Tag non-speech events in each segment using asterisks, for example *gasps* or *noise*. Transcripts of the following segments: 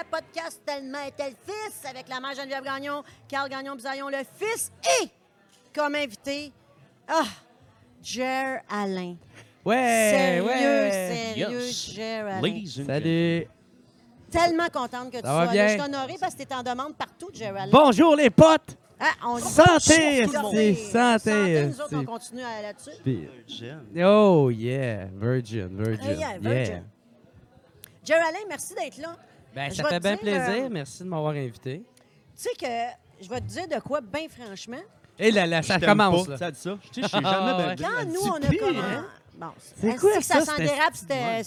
à podcast tellement était le fils avec la mère Geneviève Gagnon, Carl Gagnon Bisaillon, le fils, et comme invité, ah, Jer Alain. Ouais, sérieux, ouais. sérieux, Yes. Jer Alain. Ladies and Salut. Tellement contente que tu sois bien? là. Je suis honorée parce que tu es en demande partout, Jer Alain. Bonjour les potes. Ah, on Santé, esti, santé, Nous autres, on continue à- là-dessus. Virgin. Oh yeah, Virgin, Virgin. Ah, yeah, Virgin. Jer Alain, merci d'être là. Ben, ça fait bien dire, plaisir. euh, Merci de m'avoir invité. Tu sais que je vais te dire de quoi, bien franchement. Et là, là, ça Je commence. pas. là. Ça dit ça. Je sais, je suis Ah, jamais ouais. bien Quand nous, on a pire, comme... hein? Bon, C'est est-ce quoi que ça, ça? s'en dérape, c'était...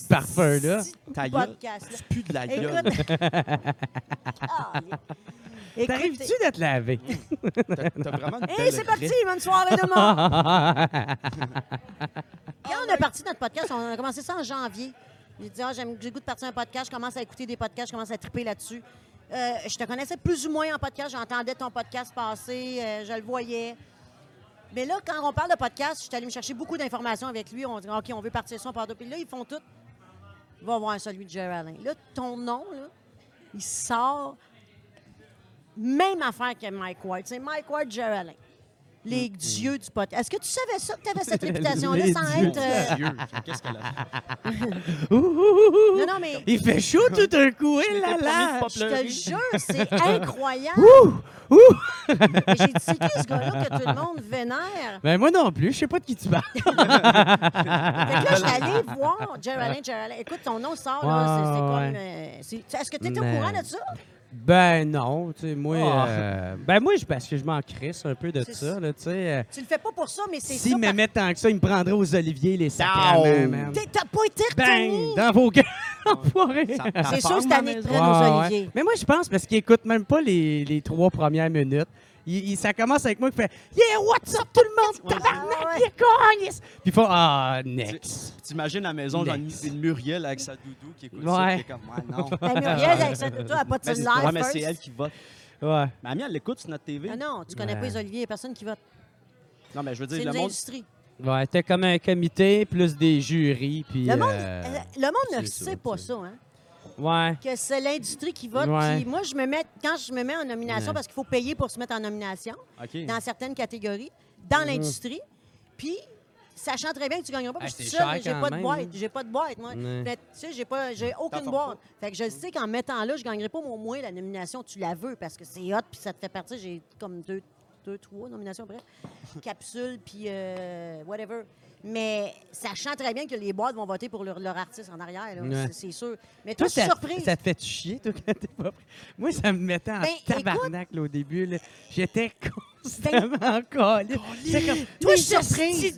Ta gueule. podcast, là? Tu pues de la gueule. *laughs* Ah. T'arrives-tu d'être lavé? *laughs* T'as t'as vraiment une Et belle c'est parti, bonne soirée de! *laughs* Quand on a parti notre podcast, on a commencé ça en janvier. J'ai dit, ah, j'ai goût de partir un podcast, je commence à écouter des podcasts, je commence à triper là-dessus. Euh, je te connaissais plus ou moins en podcast, j'entendais ton podcast passer, euh, je le voyais. Mais là, quand on parle de podcast, je suis allée me chercher beaucoup d'informations avec lui. On dit, OK, on veut partir ça, on part. Puis là, ils font tout. Va voir celui de Allen. Là, ton nom, là, il sort. Même affaire que Mike Ward. C'est Mike Ward, Jerry Allen. Les dieux du podcast. Est-ce que tu savais ça, que tu avais cette *laughs* réputation-là Les sans dieux être. euh, Dieu, Qu'est-ce qu'elle a fait? *laughs* Ouh, ouh, ouh, ouh. Non, non, mais Il fait chaud tout d'un coup, m'étais là là! je te jure, c'est *laughs* incroyable. Ouh! Et J'ai dit, c'est qui ce gars-là que tout le monde vénère? Ben moi non plus, je sais pas de qui tu parles. Fait que là, je suis allée voir Jerry Allen. Écoute, ton nom sort, là, c'est- comme... euh, Est-ce que tu étais au courant de ça? Ben non, tu sais, moi, Ah. euh, ben moi, je- parce que je m'en crisse un peu de C'est ça, là, tu sais. euh, Tu le fais pas pour ça, mais c'est S'ils ça. me par- mettent tant que ça, ils me prendraient aux oliviers, les sacraments, man. T'es- T'as pas été retenu. Bang! Dans vos gueules, *laughs* enfoirés! C'est sûr, femme cette année la de maison? prenne aux Ouais, ouais. oliviers. Mais moi, je pense parce qu'ils écoutent même pas les, les trois premières minutes. Il- il- ça commence avec moi qui fait Yeah, what's up tout le monde? Tabarnak, ouais. yeah, câlisse! Puis ils font Ah, next. T'imagines la maison, genre une, Next. une Muriel avec sa doudou qui écoute ça, Ouais. qui est comme, ouais, non. La *laughs* Muriel, avec ça, toi, elle a pas de Mais c'est ouais, mais first. c'est elle qui vote. Ouais. Mais Amy, elle l'écoute sur notre TV. Ah non, tu connais Ouais. pas les oliviers, il y a personne qui vote. Non, mais je veux C'est dire, une le monde. industrie. Ouais, t'es comme un comité plus des jurys. Puis, Le monde, euh, euh, le monde ne c'est sait ça, pas tu sais. ça, hein? Ouais. Que c'est l'industrie qui vote. Ouais. Puis moi, je me mets, quand je me mets en nomination, Ouais. parce qu'il faut payer pour se mettre en nomination, dans certaines catégories, dans Mhm. l'industrie, puis sachant très bien que tu gagneras pas, parce que je suis j'ai pas de boîte. hein. J'ai pas de boîte, moi. Fait, tu sais, j'ai pas, j'ai aucune boîte. Fait que je sais qu'en mettant là, je gagnerai pas, mais au moins la nomination, tu la veux parce que c'est hot, puis ça te fait partie. J'ai comme deux, deux, trois nominations, bref. Capsule, puis euh, whatever. Mais sachant très bien que les boîtes vont voter pour leur, leur artiste en arrière, Ouais. c'est- sûr. Mais toi, Toi, je suis ça, surprise. ça te fait chier, toi, quand t'es pas prêt? Moi, ça me mettait en Ben, tabarnak, là, au début. J'étais constamment en colère. J'étais comme, Toi, je suis surprise.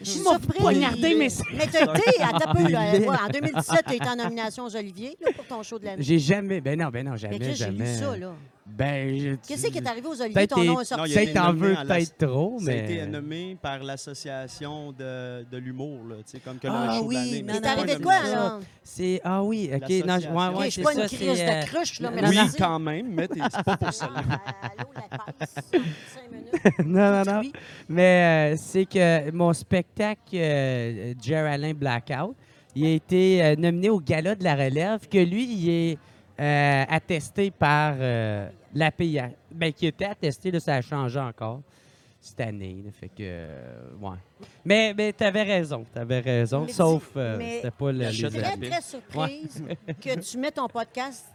Je suis surprise. poignardé, mais Mais t'as été, à ta peu, là, ouais, en 2017, tu as été en nomination aux Olivier là, pour ton show de l'année. J'ai jamais... Ben non, ben non, Mais jamais, Chris, j'ai lu jamais. ça, là. Ben, je... Qu'est-ce qui est arrivé aux Olivier? Peut-être Ton nom t'es- est sorti. Non, il a Peut-être été t'en nommé veux la- peut-être trop, Ça a été mais... nommé par l'association de, de l'humour, là, tu sais, comme que le Ah show oui, de l'année. non, mais Il c'est pas arrivé de quoi, là? C'est... Ah oui, OK. Non, je- ouais, L'association. ouais, Ok, je c'est suis pas ça, une crise c'est, de euh, cruche, là, mais Oui, merci. quand même, mais t'es- c'est pas pour ça. Ah, Allô, la passe. *laughs* Cinq minutes. non, non, non. Oui. Mais euh, c'est que mon spectacle euh, Blackout, il a été euh, nominé au Gala de la Relève, que lui, il est euh, attesté par euh, la PIA. Ben, qui était attesté, là, ça a changé encore cette année. là, fait que, euh, ouais. Mais, mais tu avais raison, tu avais raison, Mais sauf euh, c'était pas le... Je suis très, très surprise *laughs* que tu mets ton podcast,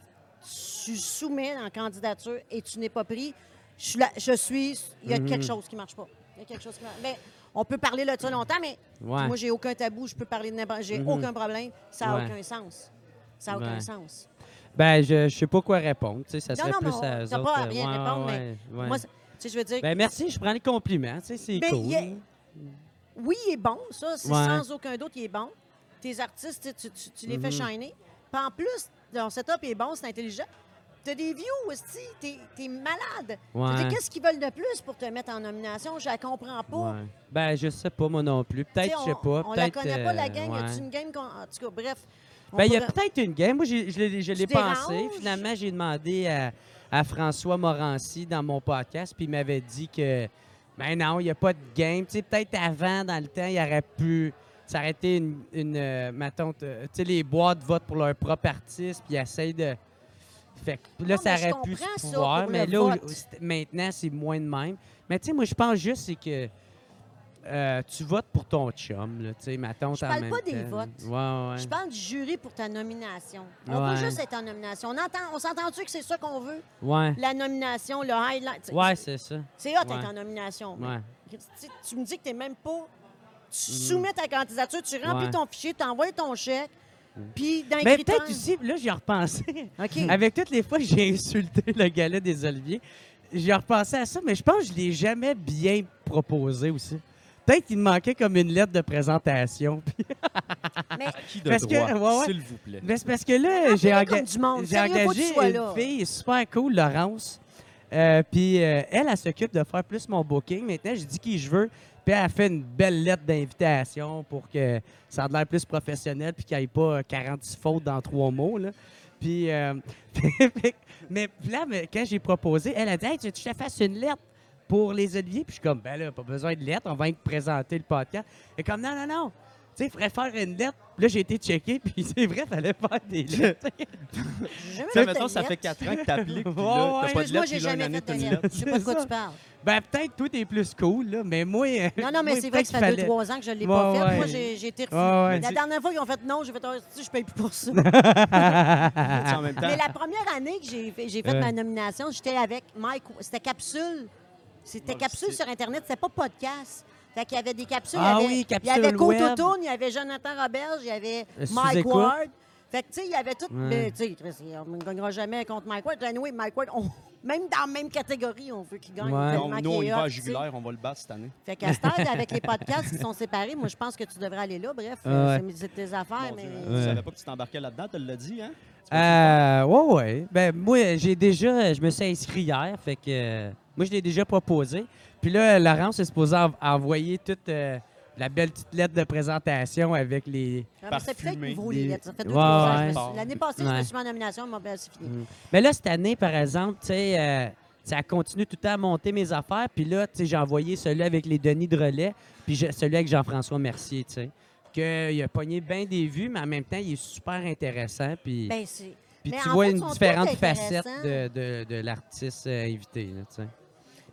tu soumets en candidature et tu n'es pas pris. Je suis, là- je suis il y a quelque chose qui ne marche pas. Il y a quelque chose qui marche. Mais on peut parler de ça longtemps, mais Ouais. moi, j'ai aucun tabou, je peux parler de n'importe J'ai Mhm. aucun problème. Ça n'a Ouais. aucun sens. Ça n'a aucun sens. Ben, je, je sais pas quoi répondre. tu sais, Ça serait non, plus mais à on- eux t'as autres, pas à euh, rien répondre, ouais. Moi, c'est- tu sais, je veux dire, Ben, merci, je prends les compliments. tu sais, C'est Ben, cool. il y a- oui, il est bon, ça. C'est Ouais. sans aucun doute, il est bon. Tes artistes, tu, tu- tu- tu les fais Mhm. shiner. Puis en plus, ton setup est bon, c'est intelligent. T'as des views aussi, t'es es malade. Je veux dire, Ouais. Qu'est-ce qu'ils veulent de plus pour te mettre en nomination? Je la comprends pas. Ouais. Ben, je sais pas, moi non plus. Peut-être, je sais on- pas. On la peut-être, connaît pas, la euh, gang. Y ouais. a-tu une game qu'on. En tout cas, bref. On Ben, il y a pourrait- peut-être une game. Moi, j'ai- je l'ai je l'ai Tu pensé. déranges? Finalement, j'ai demandé à, à François Morancy dans mon podcast, puis il m'avait dit que, ben non, il n'y a pas de game. Tu sais, peut-être avant, dans le temps, il aurait pu s'arrêter une, une euh, mettons, t- tu sais, les boîtes votent pour leur propre artiste, puis ils essayent de, Fait que là, Non, ça mais je aurait pu comprends se ça pouvoir, pour mais le là, vote. au- c'est- maintenant, c'est moins de même. Mais tu sais, moi, je pense juste c'est que euh, tu votes pour ton chum, là, tu sais, ma tante Je en parle même pas des votes. Ouais, ouais. Je parle du jury pour ta nomination. On Ouais. veut juste être en nomination. On, entend, on s'entend-tu que c'est ça qu'on veut? Ouais, La nomination, le highlight. ouais, c'est ça. C'est hot Ouais. d'être en nomination. mais Ouais. tu me dis que tu n'es même pas. Tu soumets ta candidature, tu remplis Ouais. ton fichier, tu envoies ton chèque, puis dans les Mais critères- peut-être aussi, là, j'ai repensé. OK. *laughs* Avec toutes les fois que j'ai insulté le gala des Oliviers, j'ai repensé à ça, mais je pense que je l'ai jamais bien proposé aussi. Peut-être qu'il me manquait comme une lettre de présentation. *laughs* Mais Qui de Parce que- droit, ouais, ouais. s'il vous plaît? Mais c'est parce que là, j'ai enga- engagé une là. fille super cool, Laurence. Euh, puis euh, elle, elle s'occupe de faire plus mon booking. Maintenant, je dis qui je veux. Puis elle a fait une belle lettre d'invitation pour que ça ait l'air plus professionnel puis qu'il n'y ait pas 46 fautes dans trois mots. Là. Puis, euh, *laughs* mais là, quand j'ai proposé, elle a dit Hey, tu veux que je te fasse une lettre? Pour les Oliviers Puis je suis comme Ben là, pas besoin de lettre, on va te présenter le podcast. Et comme Non, non, non. Tu sais, il faudrait faire une lettre. Puis là, j'ai été checké, puis *laughs* c'est vrai, il fallait faire des lettres. *laughs* j'ai jamais Tu sais, fait mettons, ça fait. 4 ans que t'appliques, *laughs* puis là, t'as ouais. pas de lettre, j'ai puis là, une jamais année, fait t'as de une lettre. Je sais pas de quoi tu parles. Ben, peut-être tout est plus cool, là, mais moi. euh, Non, non, mais moi, c'est vrai que ça fait fallait- 2-3 ans que je ne l'ai Ouais, pas fait. ouais. Moi, j'ai j'ai été ouais. La dernière fois qu'ils ont fait non, j'ai fait Ah, si, je paye plus pour ça. Tu sais, en même temps, Mais la première année que j'ai fait, j'ai fait Ouais. ma nomination, j'étais avec Mike. C'était capsule. C'était Bon, capsule sur Internet, c'était pas podcast. Fait qu'il y avait des capsules. Ah il y avait, oui, Il y capsule avait Côte il y avait Jonathan Roberge, il y avait Euh, Mike. Ward. Fait que, tu sais, il y avait tout. Ouais. Mais, tu sais, on ne gagnera jamais contre Mike Ward. Anyway, Mike Ward, on- même dans la même catégorie, on veut qu'il gagne. Ouais. qu'il nous, on y va à jugulaire, on va le battre cette année. Fait qu'à cette heure, avec les podcasts qui sont séparés, moi, je pense que tu devrais aller là. Bref, Ah euh, ouais. c'est- tes affaires, Mon mais. Tu savais pas que tu t'embarquais là-dedans, tu l'as dit, hein? Euh, ouais, ouais. Ben, moi, j'ai déjà. Je me suis inscrit hier, fait que. Moi, je l'ai déjà proposé. Puis là, Laurence est supposée en- envoyer toute euh, la belle petite lettre de présentation avec les. Ah, c'est peut-être nouveau, les lettres. Ça fait deux, Ouais, suis- L'année passée, je me suis mis en nomination, mais ben, c'est fini. Mm. Mais là, cette année, par exemple, tu sais, euh, ça continue tout le temps à monter mes affaires. Puis là, tu sais, j'ai envoyé celui avec les Denis de relais, puis celui avec Jean-François Mercier, tu sais. qu'il a pogné bien des vues, mais en même temps, il est super intéressant. Puis, Ben, c'est. puis tu vois fait, une différente facette de, de- de l'artiste euh, invité. là, tu sais.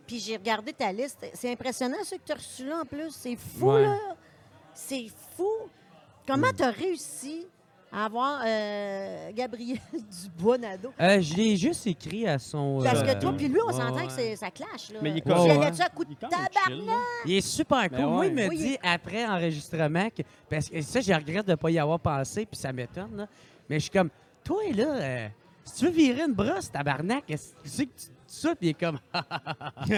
Puis j'ai regardé ta liste. C'est impressionnant ce que tu as reçu là en plus. C'est fou, Ouais. là. C'est fou. Comment tu as réussi à avoir euh, Gabriel *laughs* Dubois-Nado? Euh, je l'ai juste écrit à son. Parce euh, que toi, puis lui, on ouais, s'entend ouais. que ça clash. Là. Mais il est y Ouais, à coup de tabarnak? Il est super cool. Moi, il me Oui. dit après enregistrement que. Parce que ça, je regrette de ne pas y avoir pensé, puis ça m'étonne. là. Mais je suis comme, toi, là, euh, si tu veux virer une brosse, tabarnak, est-ce que tu sais que tu ça, puis il est comme. *laughs*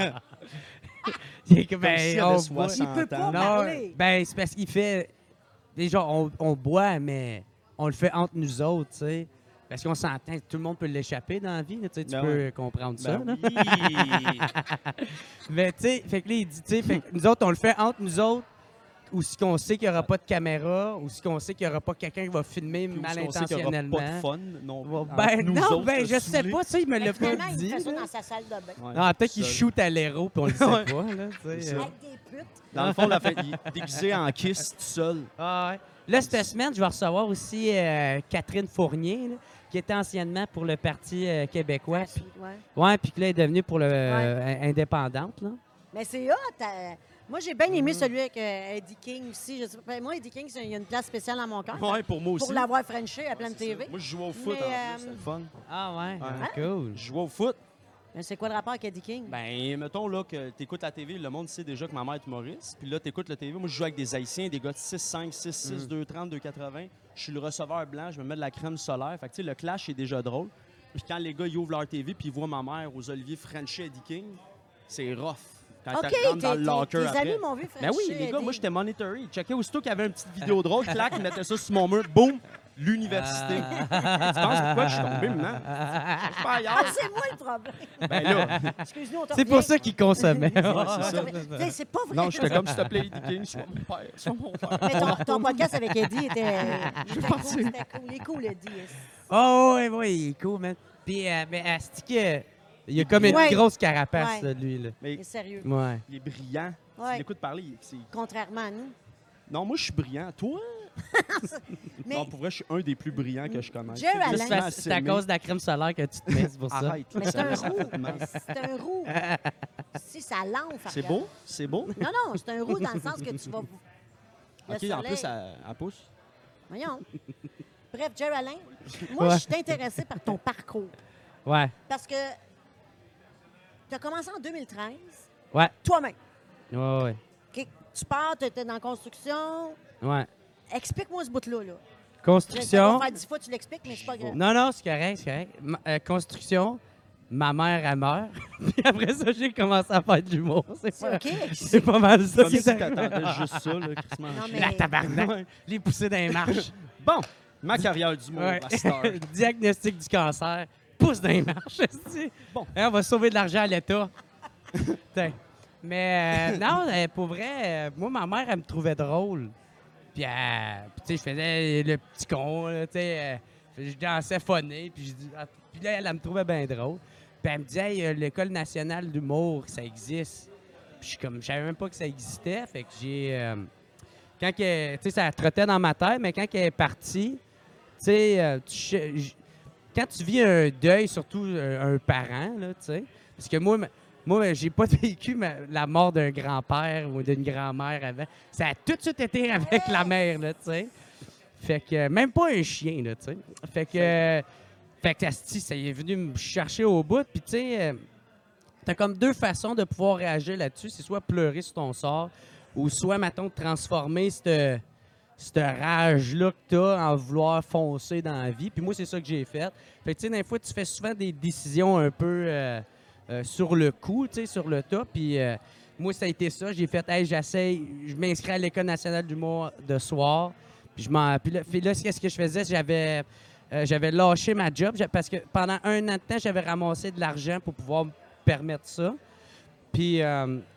il est comme, ben, on 60 boit. Il peut pas ans. Non, parler. ben, c'est parce qu'il fait. Déjà, on, on boit, mais on le fait entre nous autres, tu sais. Parce qu'on s'entend, tout le monde peut l'échapper dans la vie, là, tu sais, tu Ben peux ouais. comprendre ça. Ben oui. *laughs* Mais tu sais, fait que là, il dit, tu sais, fait que nous autres, on le fait entre nous autres, ou si qu'on sait qu'il n'y aura pas de caméra, ou si qu'on sait qu'il n'y aura pas quelqu'un qui va filmer Puis mal on sait qu'il y aura intentionnellement. pas de fun. Non, Ouais, entre Ben nous non, autres, ben euh, je sais pas, tu sais, il me l'a pas finalement, il dit. fait ça dans sa salle de bain? Ouais. Non, peut-être qu'il shoot à l'héros, puis on le sait Ouais. pas, là, ça. euh. Avec des putes? Dans le fond, la fait, il est déguisé en kiss tout seul. Ah ouais. Là, cette semaine, je vais recevoir aussi euh, Catherine Fournier, là, qui était anciennement pour le Parti euh, québécois. Puis, Ouais. ouais, puis que là, elle est devenue pour le euh, indépendante, là. Mais c'est hot. Moi, j'ai bien Mm. aimé celui avec euh, Eddie King aussi. Je sais pas, ben, moi, Eddie King, c'est- il y a une place spéciale dans mon cœur. Ouais, pour moi aussi. Pour l'avoir Frenché à pleine C'est ça. TV. Moi, je jouais au foot Mais, en euh, plus, c'était le fun. Ah ouais, Ouais. ah, cool. Je jouais au foot. Mais c'est quoi le rapport avec Eddie King? Ben, mettons là que tu écoutes la TV, le monde sait déjà que ma mère est humoriste. Puis là, tu écoutes la TV. Moi, je joue avec des Haïtiens, des gars de 6, 5, 6, 6, 2, 30, 2, 80. Je suis le receveur blanc, je me mets de la crème solaire. Fait que, tu sais, le clash est déjà drôle. Puis quand les gars, ils ouvrent leur TV puis ils voient ma mère aux Olivier Frenchy Eddie King, c'est rough. Quand OK, tu rentres dans tes, le locker tes après. amis m'ont vu Ben oui, les gars, moi, j'étais monitory. Ils checkaient aussitôt qu'il y avait une petite vidéo drôle, clac, ils mettaient ça sur mon mur, boum, l'université. Ah. *laughs* Tu penses pourquoi je suis tombé maintenant? Je suis pas Ah, ailleurs. c'est moi le problème. Ben là, Excuse-nous, on te C'est pour revient. ça qu'il consommait. *laughs* c'est ça. C'est pas vrai. non, j'étais comme s'il te plaît, Eddie King, sois mon père, sois mon père. Mais ton, ton podcast avec Eddie était, était cool. C'était cool. Il est cool, Eddie. Oh, oui, oui, il est cool, man. Puis, euh, mais Asti, que- il a comme une Ouais. grosse carapace, Ouais. là, lui, là. Il Mais est sérieux. Ouais. il est brillant. Tu Ouais. l'écoutes parler, il- c'est... Contrairement à nous. Non, moi, je suis brillant. Toi, *laughs* Mais Non, pour vrai, je suis un des plus brillants que je connais. Jerry C'est Allen. juste C'est c'est à cause de la crème solaire que tu te mets, c'est pour ça. Arrête. mais c'est un roux. C'est un roux. *laughs* si ça l'enfle. C'est beau? C'est beau? Non, non, c'est un roux dans le sens que tu vas. *laughs* Le OK, en soleil- plus, elle, elle pousse. Voyons. Bref, Jerry Alain, moi, Ouais. je suis intéressée par ton parcours. Ouais, Parce que tu as commencé en 2013, ouais, toi-même? ouais, ouais. OK? Tu pars, tu étais dans la construction. ouais. Explique-moi ce bout-là. Là. Je Construction. qu'on va faire dix fois, tu l'expliques, mais c'est pas grave. Non, non, c'est correct, c'est correct. Ma- euh, construction, ma mère, elle meurt. *laughs* Puis après ça, j'ai commencé à faire de l'humour. C'est C'est pas, OK? c'est pas mal ça. Si t'attendais juste ça, là, Christmas. Non, mais- La tabarnak. Les poussées dans les marches. Bon, ma carrière d'humour Ouais. *laughs* Diagnostic du cancer. Pousse dans les marches. Bon. On va sauver de l'argent à l'État. *laughs* Mais euh, non, euh, pour vrai, euh, moi, ma mère, elle me trouvait drôle. Puis, euh, tu sais, je faisais le petit con, tu sais. euh, je dansais phoné. Puis, ah, puis là, elle, elle me trouvait bien drôle. Puis, elle me disait, Hey, l'École nationale d'humour, ça existe. Puis, je suis comme, je savais même pas que ça existait. Fait que j'ai. quand que, tu sais, ça trottait dans ma tête, mais quand elle est partie, tu sais, euh, quand tu vis un deuil, surtout euh, un parent, là, tu sais, parce que moi, moi, j'ai pas *laughs* vécu ma- la mort d'un grand-père ou d'une grand-mère avant. Ça a tout de suite été *laughs* avec la mère, là, tu sais. Fait que, même pas un chien, là, tu sais. Fait que, euh, fait que, asti, ça est venu me chercher au bout, puis tu sais, euh, t'as comme deux façons de pouvoir réagir là-dessus. C'est soit pleurer sur ton sort, ou soit, mettons, transformer cette cette rage-là que tu as en vouloir foncer dans la vie. Puis moi, c'est ça que j'ai fait. Fait que, tu sais, des fois, tu fais souvent des décisions un peu euh, euh, sur le coup, tu sais, sur le tas. Puis euh, moi, ça a été ça. J'ai fait, hey, j'essaye, je m'inscris à l'École nationale d'humour de soir. Puis, je m'en, puis là, qu'est-ce que je faisais? J'avais, j'avais lâché ma job parce que pendant un an de temps, j'avais ramassé de l'argent pour pouvoir me permettre ça. Puis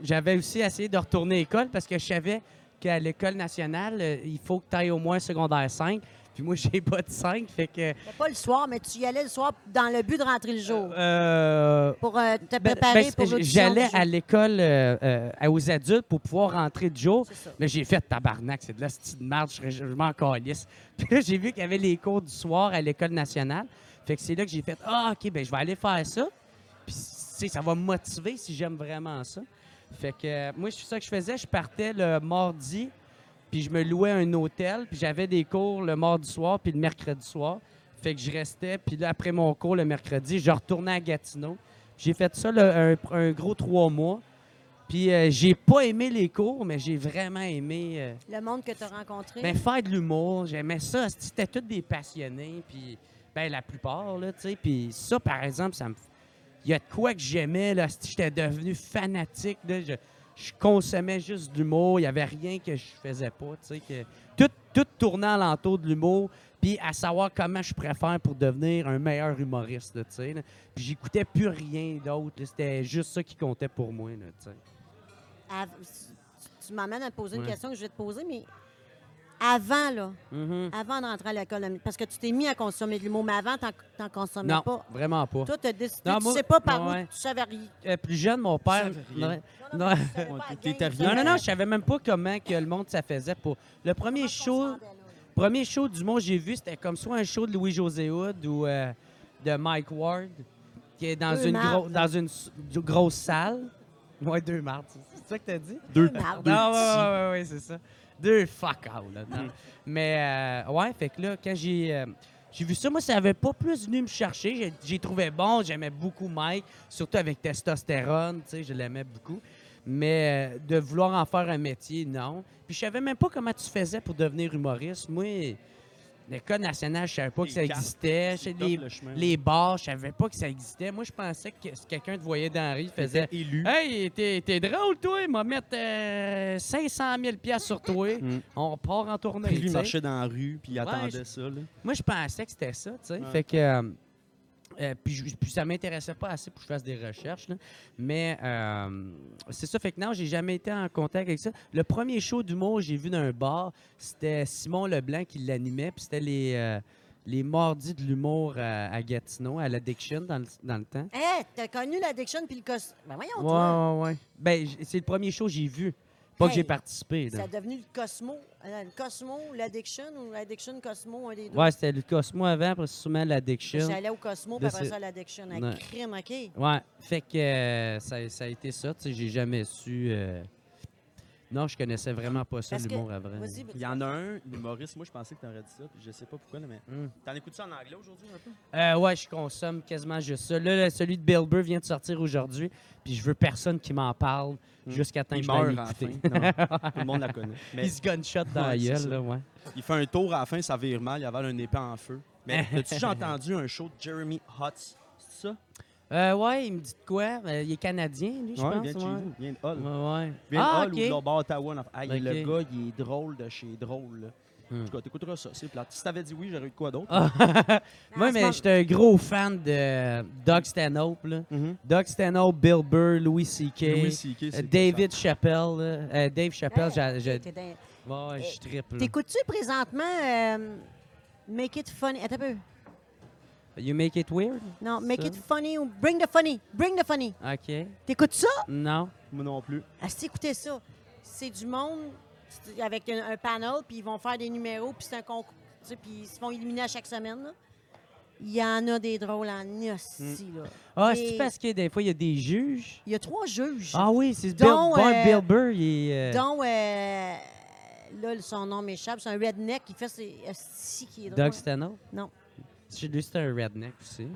j'avais aussi essayé de retourner à l'école parce que je savais qu'à l'école nationale, euh, il faut que tu ailles au moins secondaire 5. Puis moi, *laughs* j'ai pas de 5, fait que... Mais Pas le soir, mais tu y allais le soir dans le but de rentrer le jour. Euh, pour euh, te ben- préparer ben, pour j- l'audition. J'allais à l'école euh, aux adultes pour pouvoir rentrer de jour. Là, j'ai fait tabarnak, c'est de la style de marde, je, je m'en calisse. *laughs* Puis là, j'ai vu qu'il y avait les cours du soir à l'école nationale. Fait que c'est là que j'ai fait Ah, OK, ben je vais aller faire ça. Puis, tu sais, ça va me motiver si j'aime vraiment ça. Fait que euh, moi, c'est ça que je faisais. Je partais le mardi, puis je me louais un hôtel, puis j'avais des cours le mardi soir, puis le mercredi soir. Fait que je restais, puis là, après mon cours le mercredi, je retournais à Gatineau. J'ai fait ça là, un, un gros trois mois. Puis euh, j'ai pas aimé les cours, mais j'ai vraiment aimé euh, Le monde que tu as rencontré? ben, faire de l'humour. J'aimais ça. C'était tous des passionnés, puis ben, la plupart, là, tu sais. Puis ça, par exemple, ça me... Il y a de quoi que j'aimais, là. J'étais devenu fanatique, là. Je, je consommais juste de l'humour. Il n'y avait rien que je faisais pas, tu sais. Que... Tout, tout tournait alentour de l'humour, puis à savoir comment je préfère pour devenir un meilleur humoriste, tu sais. Puis j'écoutais plus rien d'autre. C'était juste ça qui comptait pour moi, là, tu sais. Av- tu- tu m'amènes à te poser une question que je vais te poser, mais avant, là, Mhm. avant de rentrer à l'école, parce que tu t'es mis à consommer de l'humour, mais avant, t'en consommais Non, pas. vraiment pas. Toi, tu as décidé, Non, tu moi- sais pas par ouais. où, tu savais rien. Euh, plus jeune, mon père... Ouais. Non, Non. Ouais, Non, non, non, je savais même pas comment que le monde ça faisait pour. Le premier comment show, premier show du monde que j'ai vu, c'était comme soit un show de Louis-José Hood ou euh, de Mike Ward, qui est dans Deux une, gros- dans une grosse salle. Ouais, deux mardes. c'est- ça que t'as dit? Deux, mardes. deux non, ouais, petits. ouais, ouais, ouais, c'est ça. Deux fuck out, là. Mais, euh, ouais, fait que là, quand j'ai. euh, j'ai vu ça, moi, ça avait pas plus venu me chercher. J'ai- J'ai trouvé bon, j'aimais beaucoup Mike, surtout avec testostérone, tu sais, je l'aimais beaucoup. Mais euh, de vouloir en faire un métier, non. Puis je savais même pas comment tu faisais pour devenir humoriste. Moi, l'école nationale, je savais pas que ça cartes, existait. Les, le chemin. les bars, je savais pas que ça existait. Moi, je pensais que si quelqu'un te voyait dans la rue, il faisait élu. Hey, t'es drôle, toi, il m'a mettre euh, 500 000 piastres sur toi. Mm. On part en tournée. Puis lui, il marchait dans la rue, puis il Ouais, attendait ça. Là. Moi, je pensais que c'était ça, tu sais. Ouais. Fait que. euh, euh, puis, je- puis ça m'intéressait pas assez pour que je fasse des recherches. là. Mais euh, c'est ça. Fait que non, j'ai jamais été en contact avec ça. Le premier show d'humour que j'ai vu dans un bar, c'était Simon Leblanc qui l'animait. Puis c'était les, euh, les mardis de l'humour à, à Gatineau, à l'Addiction dans le, dans le temps. Hé, t'as connu l'addiction puis le costume. Ben voyons, Ouais, toi. ouais, ouais. Ben, c'est le premier show que j'ai vu. Pas que j'ai participé. Ça a devenu le Cosmo. euh, Le Cosmo, l'Addiction ou l'Addiction Cosmo, un des deux? Ouais, c'était le Cosmo avant, après sûrement l'Addiction. J'allais au Cosmo, puis après c'est- ça, à l'Addiction. Un Ouais. crime, OK? Ouais, fait que euh, ça, ça a été ça. Tu sais, j'ai jamais su. euh, Non, je connaissais vraiment pas ça, Parce que- l'humour avant. Vas-y, Il y en a un, l'humoriste, moi je pensais que t'aurais dit ça, puis je sais pas pourquoi, mais. Hum. T'en écoutes ça en anglais aujourd'hui un peu? Euh, ouais, je consomme quasiment juste ça. Là, celui de Bill Burr vient de sortir aujourd'hui, puis je veux personne qui m'en parle Mm. Jusqu'à temps Il meurt à la fin. Non, tout le monde la connaît. *laughs* Mais Il se gunshot dans la gueule, là, ouais. il fait un tour à la fin, ça vire mal, il avale un épée en feu. Mais *laughs* as-tu déjà entendu un show de Jeremy Hutz? C'est ça? Euh, ouais, il me dit de quoi? Euh, il est canadien, lui, je ouais, pense. il vient de chez ouais. vous, il vient de Hull. Ouais, ouais. Il vient de Ah, Hull OK. ou de Ottawa. Ah. Le gars, il est drôle de chez drôle. là. Hmm. En tout cas, t'écouteras ça, c'est plate. Si t'avais dit oui, j'aurais eu de quoi d'autre? *laughs* Ah, Moi, ce mais j'étais un gros fan de Doug Stanhope. Là. Mhm. Doug Stanhope, Bill Burr, Louis C.K., Louis C.K., euh, c'est David Chappelle. là. Euh, Dave Chappelle, Hey, j'a- j'a- t'es dans- Ouais, ouais, je là. T'écoutes-tu présentement euh, Make It Funny? Attends un peu. You make it weird? Non, Make Ça? It Funny ou Bring the Funny? Bring the Funny. OK. T'écoutes ça? Non. Moi non plus. Ah, si écoutez ça. C'est du monde avec un, un panel, puis ils vont faire des numéros, puis c'est un concours. tu sais, Puis ils se font éliminer à chaque semaine. là. Il y en a des drôles en hostie, là. Ah, c'est parce que des fois, il y a des juges? Il y a trois juges. Ah oui, c'est Bill, euh, Bill Burr, il est... euh, dont, euh, là, son nom m'échappe, c'est un redneck qui fait ses hosties qui est drôle. Doug Stanhope? Non. C'est- Lui, c'est un redneck aussi.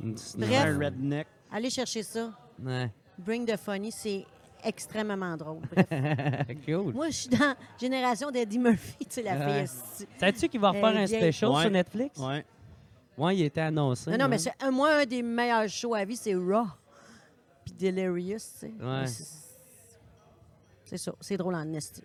Mm, Bref. Un redneck. Allez chercher ça. Ouais. Bring the Funny, c'est extrêmement drôle. Bref. *laughs* cool. Moi, je suis dans la génération d'Eddie Murphy, tu sais, la Ouais. fille. hostie. Sais-tu qu'il va Euh, refaire un special Ouais. sur Netflix? Ouais. Ouais, il était annoncé. Non, non, mais c'est un- moi, un des meilleurs shows à vie, c'est Raw. Puis Delirious, tu sais. Ouais. C'est- ça, c'est drôle en esti.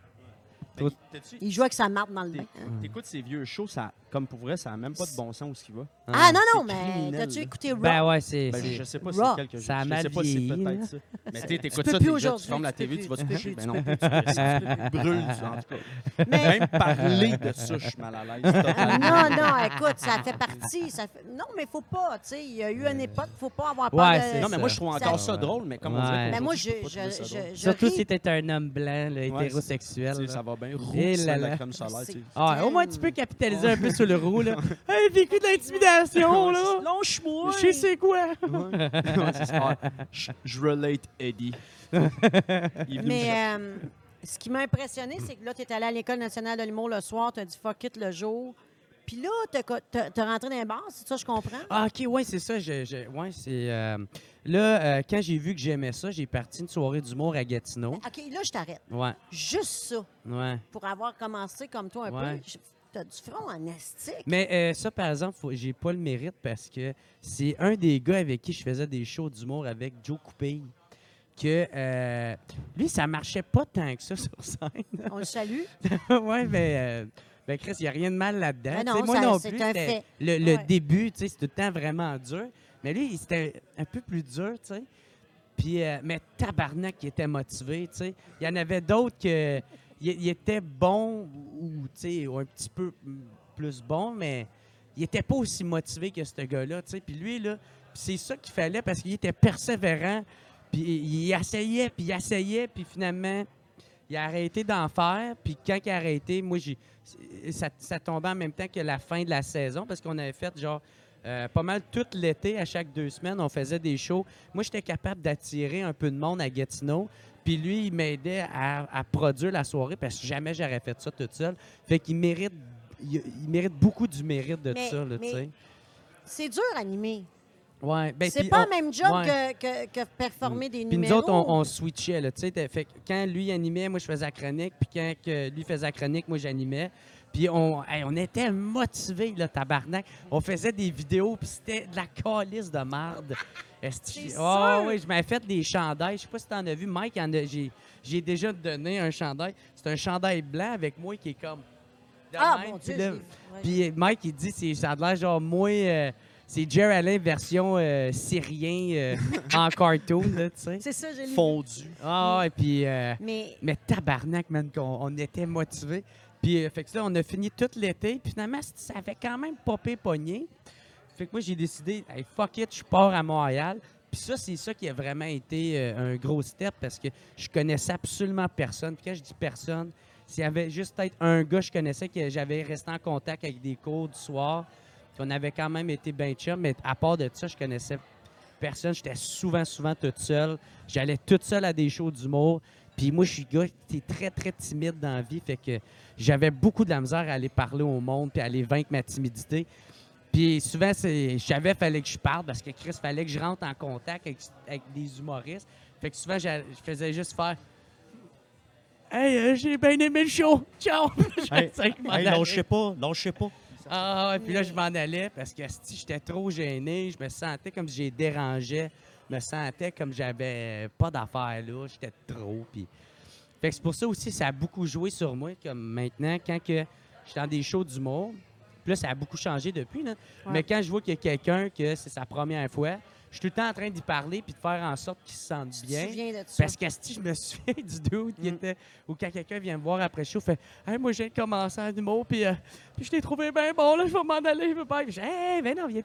T'as-tu- Il joue avec sa marde dans le bain. hein. T'écoutes ces vieux shows, ça, comme pour vrai, ça n'a même pas de bon sens où ce qu'il va. Ah non, non, mais t'as-tu écouté Raw? Ben ouais, c'est... Ben, je sais pas Raw. c'est quel que je Ça je sais pas si c'est peut-être ça. Mais tu sais, t'écoutes ça, plus déjà, tu fermes la TV, tu vas te coucher. Ben tu non, tu brûles, en tout cas. Mais- Même parler de ça, je suis mal à l'aise. *laughs* Non, non, écoute, ça fait partie. Ça. Non, mais faut pas, tu sais. Il y a eu une époque, faut pas avoir peur Ouais, de... Non, mais moi, je trouve encore Ça- ça drôle, mais comme on dirait Ben moi, je, ça Surtout si t'es un homme blanc, hétérosexuel. Ça va bien. Roux, Et c'est là. Ah, au moins, tu peux capitaliser un peu sur le roux, là. *laughs* Hey, vécu de l'intimidation, *laughs* là! Lâche-moi! Je sais c'est quoi! Ouais. Ouais, c'est ça. Je, je relate Eddie. Il est venu me Mais euh, ce qui m'a impressionné, c'est que là, tu es allé à l'École nationale de l'humour le soir, tu as dit fuck it le jour. Puis là, tu as, rentré dans les bars, c'est ça, je comprends? Ah, OK, ouais, c'est ça. Je, je- ouais, c'est... euh, Là, euh, quand j'ai vu que j'aimais ça, j'ai parti une soirée d'humour à Gatineau. OK, là, je t'arrête. Ouais, Juste ça, ouais. pour avoir commencé comme toi un Ouais. peu. Du front en astique. Mais euh, ça, par exemple, faut- j'ai pas le mérite parce que c'est un des gars avec qui je faisais des shows d'humour avec Joe Coupé. Que euh, lui, ça marchait pas tant que ça *laughs* sur scène. On le salue. *laughs* ouais, mais euh, ben Chris, il n'y a rien de mal là-dedans. Ben Tu sais, non, moi ça- non c'est plus. un c'était- fait. Le, le Ouais. début, tu sais, c'est tout le temps vraiment dur. Mais lui, c'était un peu plus dur, tu sais. Puis, euh, mais tabarnak, il était motivé, tu sais. Il y en avait d'autres que. Il, était bon ou, un petit peu plus bon, mais il était pas aussi motivé que ce gars-là. Puis lui, là, c'est ça qu'il fallait parce qu'il était persévérant. Puis il essayait, puis il essayait, puis finalement, il a arrêté d'en faire. Puis quand il a arrêté, moi, j'ai, ça, ça tombait en même temps que la fin de la saison parce qu'on avait fait genre euh, pas mal tout l'été, à chaque deux semaines, on faisait des shows. Moi, j'étais capable d'attirer un peu de monde à Gatineau. Puis lui, il m'aidait à, à produire la soirée parce que jamais j'aurais fait ça toute seule. Fait qu'il mérite, il, il mérite beaucoup du mérite de Mais- ça, tu sais. C'est dur à animer. Ouais, ben, c'est pas le même job ouais. que, que, que performer des Puis nous numéros. autres, on, on switchait. Là, tu sais, t'as- fait que quand lui animait, moi, je faisais la chronique. Puis quand que lui faisait la chronique, moi, j'animais. Puis on, hey, on était motivés, là, tabarnak. On faisait des vidéos, puis c'était de la calice de marde. Ah sûr. oui, je m'avais fait des chandails. Je sais pas si t'en as vu. Mike, en a- j'ai, j'ai déjà donné un chandail. C'est un chandail blanc avec moi qui est comme... de Ah, même, mon puis Dieu. là- puis Mike, il dit, c'est, ça a l'air genre moi... euh, c'est Jerry Allen version euh, syrien euh, en *laughs* cartoon, là, tu sais. C'est ça, j'ai lu. Fondu. Ah, et puis... euh, Mais mais tabarnak, man, qu'on on était motivés. Puis, euh, fait que ça, on a fini tout l'été. Puis finalement, ça avait quand même popé pogné. Fait que moi, j'ai décidé, hey, fuck it, je pars à Montréal. Puis ça, c'est ça qui a vraiment été euh, un gros step parce que je connaissais absolument personne. Puis quand je dis personne, s'il y avait juste peut-être un gars que je connaissais que j'avais resté en contact avec des cours du soir, on avait quand même été ben chum, mais à part de ça, je connaissais personne. J'étais souvent, souvent toute seule. J'allais toute seule à des shows d'humour. Puis moi, je suis gars qui est très, très timide dans la vie. Fait que j'avais beaucoup de la misère à aller parler au monde puis à aller vaincre ma timidité. Puis souvent, je savais qu'il fallait que je parle parce que Chris, fallait que je rentre en contact avec, avec des humoristes. Fait que souvent, je faisais juste faire Hey, euh, j'ai bien aimé le show. Ciao! *laughs* Je Hey, Hey, lâchez pas, lâchez pas. Ah, ouais, puis là, je m'en allais parce que si j'étais trop gêné, je me sentais comme si j'ai dérangé, me sentais comme j'avais pas d'affaires là, j'étais trop. Puis... Fait que c'est pour ça aussi, ça a beaucoup joué sur moi, comme maintenant, quand que je suis dans des shows d'humour. Puis là, ça a beaucoup changé depuis, là. Mais quand je vois qu'il y a quelqu'un que c'est sa première fois, je suis tout le temps en train d'y parler puis de faire en sorte qu'il se sente bien. de? Parce que si je me *laughs* souviens du dude qui Mm. était. Ou quand quelqu'un vient me voir après le show, fait Hey, moi, je viens de commencer en humour, puis, euh, puis je t'ai trouvé bien bon, là, je vais m'en aller, je veux pas. Je dis Hey, ben non, viens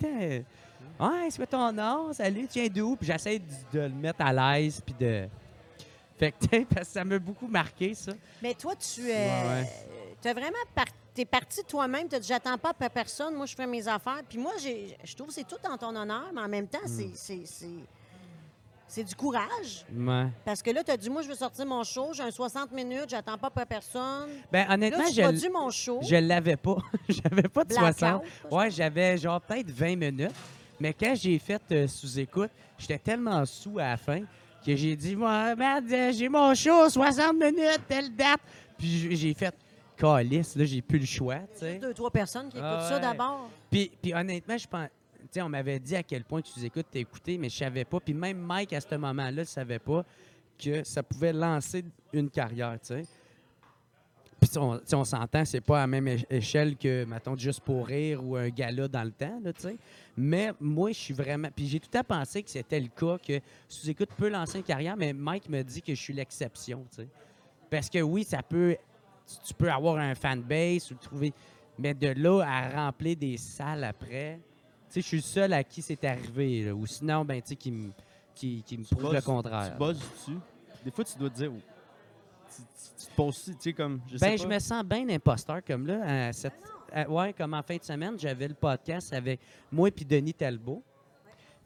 Ouais, c'est ton nom? Salut, tu viens d'où? Puis j'essaie de, de le mettre à l'aise, puis de. Fait que, *laughs* parce que ça m'a beaucoup marqué, ça. Mais toi, tu Ouais, ouais. es vraiment par- t'es parti toi-même, tu dit j'attends pas après personne, moi je fais mes affaires. Puis moi, je trouve que c'est tout en ton honneur, mais en même temps, c'est- Mm. c'est- c'est c'est du courage. Ouais. Parce que là, tu as dit, moi, je veux sortir mon show, j'ai un 60 minutes, j'attends pas après personne. Ben, Là, honnêtement, tu je, produis mon show. je l'avais pas. *laughs* J'avais pas de Blackout, 60. je Ouais, j'avais genre peut-être 20 minutes. Mais quand j'ai fait euh, sous-écoute, j'étais tellement sous à la fin que j'ai dit, moi, merde, euh, j'ai mon show, 60 minutes, telle date. Puis j'ai fait, calice, là, j'ai plus le choix, tu sais. Deux, trois personnes qui écoutent Ah ça d'abord. Puis, puis honnêtement, je pense. Tu sais, on m'avait dit à quel point tu écoutes, t'as écouté, mais je savais pas. Puis même Mike, à ce moment-là, ne savait pas que ça pouvait lancer une carrière, tu sais. Puis on, on s'entend, c'est pas à la même échelle que, mettons, Juste pour rire ou un gala dans le temps, là, tu sais. Mais moi, je suis vraiment... Puis j'ai tout à penser que c'était le cas, que sous-écoute peut lancer une carrière, mais Mike me dit que je suis l'exception, tu sais. Parce que oui, ça peut... Tu, peux avoir un fanbase ou trouver... Mais de là à remplir des salles après... Tu sais, je suis le seul à qui c'est arrivé, là. Ou sinon, ben, tu sais, qui me qui, qui me prouve le contraire. Tu bosses dessus. Des fois, tu dois te dire. Tu, te poses, tu sais, comme. Je ben, je me sens bien imposteur comme là. à cette- à- ouais, comme en fin de semaine, j'avais le podcast avec moi et Denis Talbot.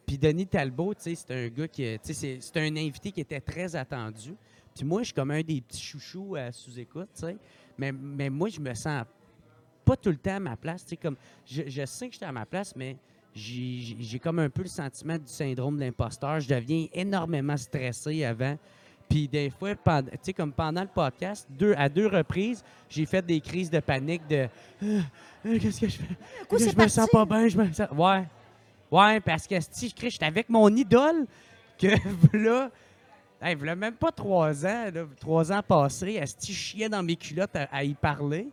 Puis Denis Talbot, tu sais, c'est un gars qui, tu sais, c'est un invité qui était très attendu. Puis moi, je suis comme un des petits chouchous à sous-écoute, tu sais. Mais, mais moi, je me sens pas tout le temps à ma place, tu sais, comme je, je sais que j'étais à ma place, mais j'ai comme un peu le sentiment du syndrome de l'imposteur. Je deviens énormément stressé avant. Puis des fois, pendant, tu sais, comme pendant le podcast, deux, à deux reprises, j'ai fait des crises de panique de Ah, ah, qu'est-ce que je fais? Coup, je me sens pas bien, je me sens. Ouais. Ouais, parce que si je crie, j'étais avec mon idole que *laughs* là. Hey, voilà même pas trois ans, là, trois ans passés, Asti chiait dans mes culottes à, à y parler.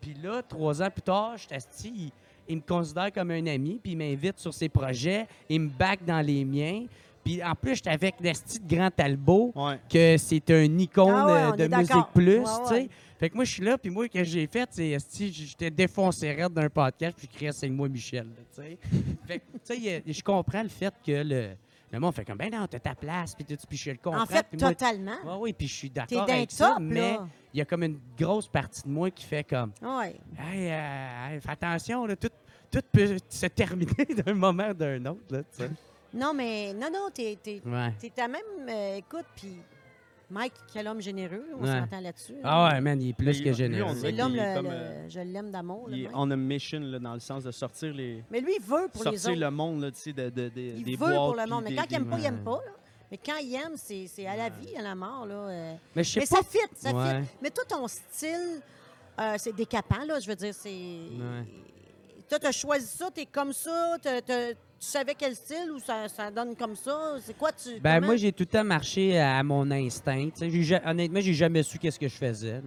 Puis là, trois ans plus tard, Asti, il, il me considère comme un ami, puis il m'invite sur ses projets, il me back dans les miens. Puis en plus, j'étais avec l'Esti de Grand Talbot, Ouais. que c'est un icône Ah ouais, euh, de Musique. Plus, Ouais, tu sais. ouais. Fait que moi, je suis là, puis moi, ce que j'ai fait, c'est, j'étais défoncé raide d'un podcast, puis je criais « c'est moi Michel », là, tu *laughs* fait que, tu sais, je comprends le fait que le, le monde fait comme « ben non, t'as ta place », puis tout, puis je le comprends. En fait, moi- totalement. Ouais, oui, puis je suis d'accord avec ça, mais il y a comme une grosse partie de moi qui fait comme Ouais. Hey, euh, hey, fais attention, là, tout, tout peut se terminer *laughs* d'un moment à d'un autre, là, tu sais. Non, mais non, non, t'es t'es- Ouais. à même. euh, écoute, puis Mike, quel homme généreux, on Ouais. s'entend là-dessus. là. Ah ouais, man, il est plus que généreux. C'est l'homme, est le- comme, le- euh, je l'aime d'amour. Il est on a mission là, dans le sens de sortir les. Mais lui, il veut pour les sortir autres. le monde là, tu sais, de, de- de- Il des veut boîtes. pour le monde. Mais des- quand il aime pas, il aime pas. là. Mais quand il aime, c'est c'est à la vie, à la mort. Là. euh. Mais je sais Mais pas. ça fit, ça Ouais. fit. Mais toi, ton style, euh, c'est décapant, là. Je veux dire, c'est. Toi, t'as choisi ça, t'es comme ça, t'as- t'as- tu savais quel style ou ça, ça donne comme ça? C'est quoi tu. Ben, comment- moi, j'ai tout le temps marché à mon instinct. J'ai honnêtement, j'ai jamais su qu'est-ce que je faisais. là.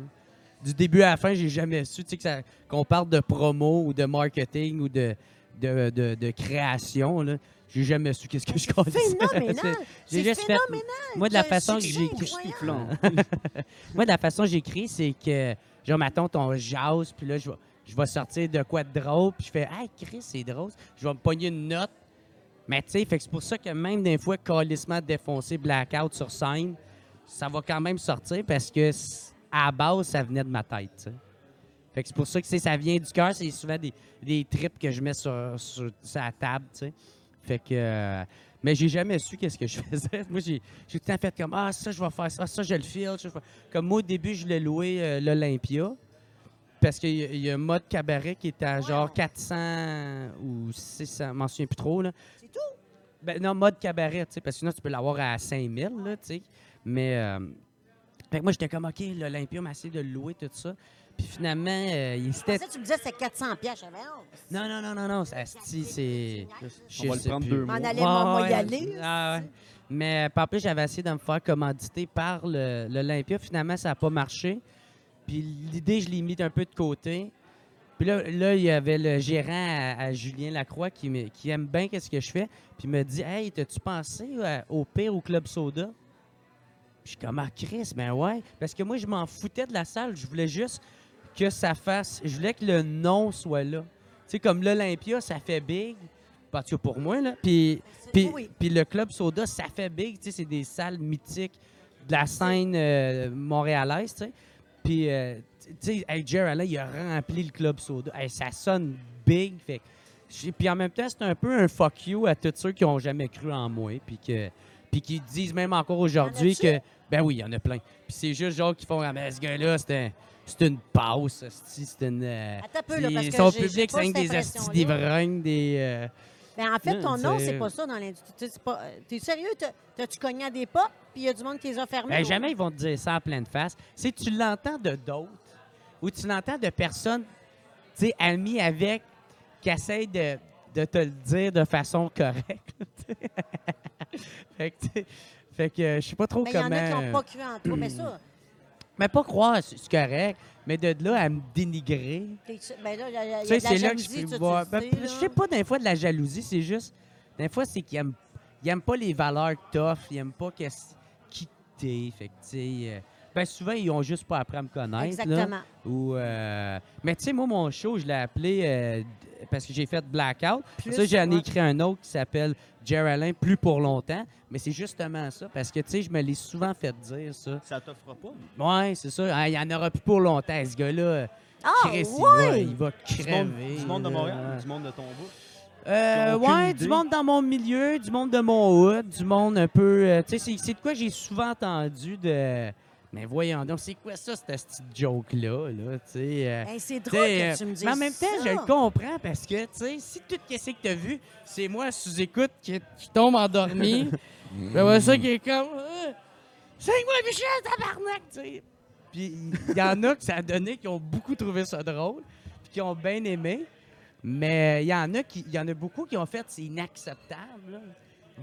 Du début à la fin, j'ai jamais su tu sais, que ça- qu'on parle de promo ou de marketing ou de, de, de, de création. là. J'ai jamais su qu'est-ce que je connaissais. *laughs* Phénoménal! J'ai C'est juste fait- phénoménal! Moi, de la façon que c'est j'ai écrit. incroyable. *laughs* Moi, de la façon que j'écris, c'est que, genre, mettons, ton jase, puis là, je vais, je vais sortir de quoi de drôle, puis je fais, hey, Chris, c'est drôle. Je vais me pogner une note, Mais tu sais, c'est pour ça que même des fois, calissement défoncé, blackout sur scène, ça va quand même sortir parce que à la base, ça venait de ma tête. Fait que c'est pour ça que ça vient du cœur. C'est souvent des, des trips que je mets sur, sur, sur la table. tu sais. Fait que. euh, mais j'ai jamais su qu'est-ce que je faisais. *laughs* Moi, j'ai tout le temps fait comme Ah, ça, je vais faire ça, ça, je le file. Comme moi, au début, je l'ai loué euh, l'Olympia. Parce qu'il y, y a un mode cabaret qui était à genre Ouais. 400 ou 600, je m'en souviens plus trop. Là. Ben, non, mode cabaret, tu sais, parce que sinon, tu peux l'avoir à 5000, là, tu sais. Mais, euh, fait que moi, j'étais comme, OK, l'Olympia m'a essayé de le louer, tout ça. Puis finalement, euh, il pensais que tu me disais que c'était 400 pièces. Non, non, non, non, non, ça, asti, c'est... On va le prendre plus. deux M'en mois. aller, moi, y aller. Ah, ouais. Mais euh, par plus, j'avais essayé de me faire commanditer par le- l'Olympia. Finalement, ça n'a pas marché. Puis l'idée, je l'ai mis un peu de côté. Puis là, là, il y avait le gérant à, à Julien Lacroix qui, me- qui aime bien ce que je fais. Puis il me dit Hey, t'as-tu pensé euh, au pire au Club Soda? Puis je suis comme Ah, Chris, ben ouais. Parce que moi, je m'en foutais de la salle. Je voulais juste que ça fasse. Je voulais que le nom soit là. Tu sais, comme l'Olympia, ça fait big. Pas pour moi, là. Puis. Puis, Oui. puis le Club Soda, ça fait big, tu sais, c'est des salles mythiques de la scène euh, montréalaise, tu sais. Puis, euh, tu sais, hey, Jerry Allen, il a rempli le Club Soda. Hey, ça sonne big, fait Puis en même temps, c'est un peu un fuck you à tous ceux qui ont jamais cru en moi, puis que puis qui disent même encore aujourd'hui que... Ben oui, il y en a plein. Puis c'est juste genre qui font, ah, ben, ce gars-là, c'est un- c'est une passe, c'est une... euh, peu, là, parce que son public, c'est des astis impression-là. d'ivrognes, des... euh, Ben, en fait, ton nom, c'est- pas ça dans l'industrie. Euh, T'es sérieux? T'as- T'as-tu cogné à des portes, puis il y a du monde qui les a fermées? Ben, jamais ils vont te dire ça en pleine face. Si tu l'entends de d'autres ou tu l'entends de personnes, tu sais, amies avec, qui essayent de, de te le dire de façon correcte. *laughs* fait que, fait que euh, je sais pas trop Ben, il y en comment. a qui n'ont pas cru en toi, mais ça, *clears throat* Mais pas croire, c'est correct. Mais de là à me dénigrer. ben là, y a, il y a Tu sais, c'est là que je peux voir. Ben, je sais pas des fois de la jalousie, c'est juste. Des fois, c'est qu'ils aiment, ils aiment pas les valeurs tough, ils aiment pas qu'est-ce- t'es. Fait que, tu sais. euh, ben, souvent, ils ont juste pas appris à me connaître. là. Exactement. Ou, euh, Mais tu sais, moi, mon show, je l'ai appelé euh, parce que j'ai fait Blackout. Plus, ça, j'en ai écrit un autre qui s'appelle Allen, plus pour longtemps. Mais c'est justement ça, parce que tu sais, je me l'ai souvent fait dire ça. Ça t'offre pas? Ouais, c'est ça. Ah, Il y en aura plus pour longtemps, ce gars-là. Ah, Chris, il va- ouais! il va, Du crever. monde, du monde de. Montréal, du monde de ton bout. Euh, ouais, idée. du monde dans mon milieu, du monde de mon hood, du monde un peu. euh, tu sais, c'est- de quoi j'ai souvent entendu de. Mais voyons donc, c'est quoi ça, cette petite joke-là, là, tu sais. euh, Hey, c'est tu drôle sais, que euh, tu me dises mais en même temps, ça. je le comprends parce que, tu sais, si tout ce que tu as vu, c'est moi sous-écoute qui, qui tombe endormi, *laughs* ben ouais, ça qui est comme. Euh, c'est moi, Michel, tabarnak, tu sais. Puis il y en a que ça a donné qui ont beaucoup trouvé ça drôle, puis qui ont bien aimé. Mais il y en a qui, il y en a beaucoup qui ont fait c'est inacceptable. là.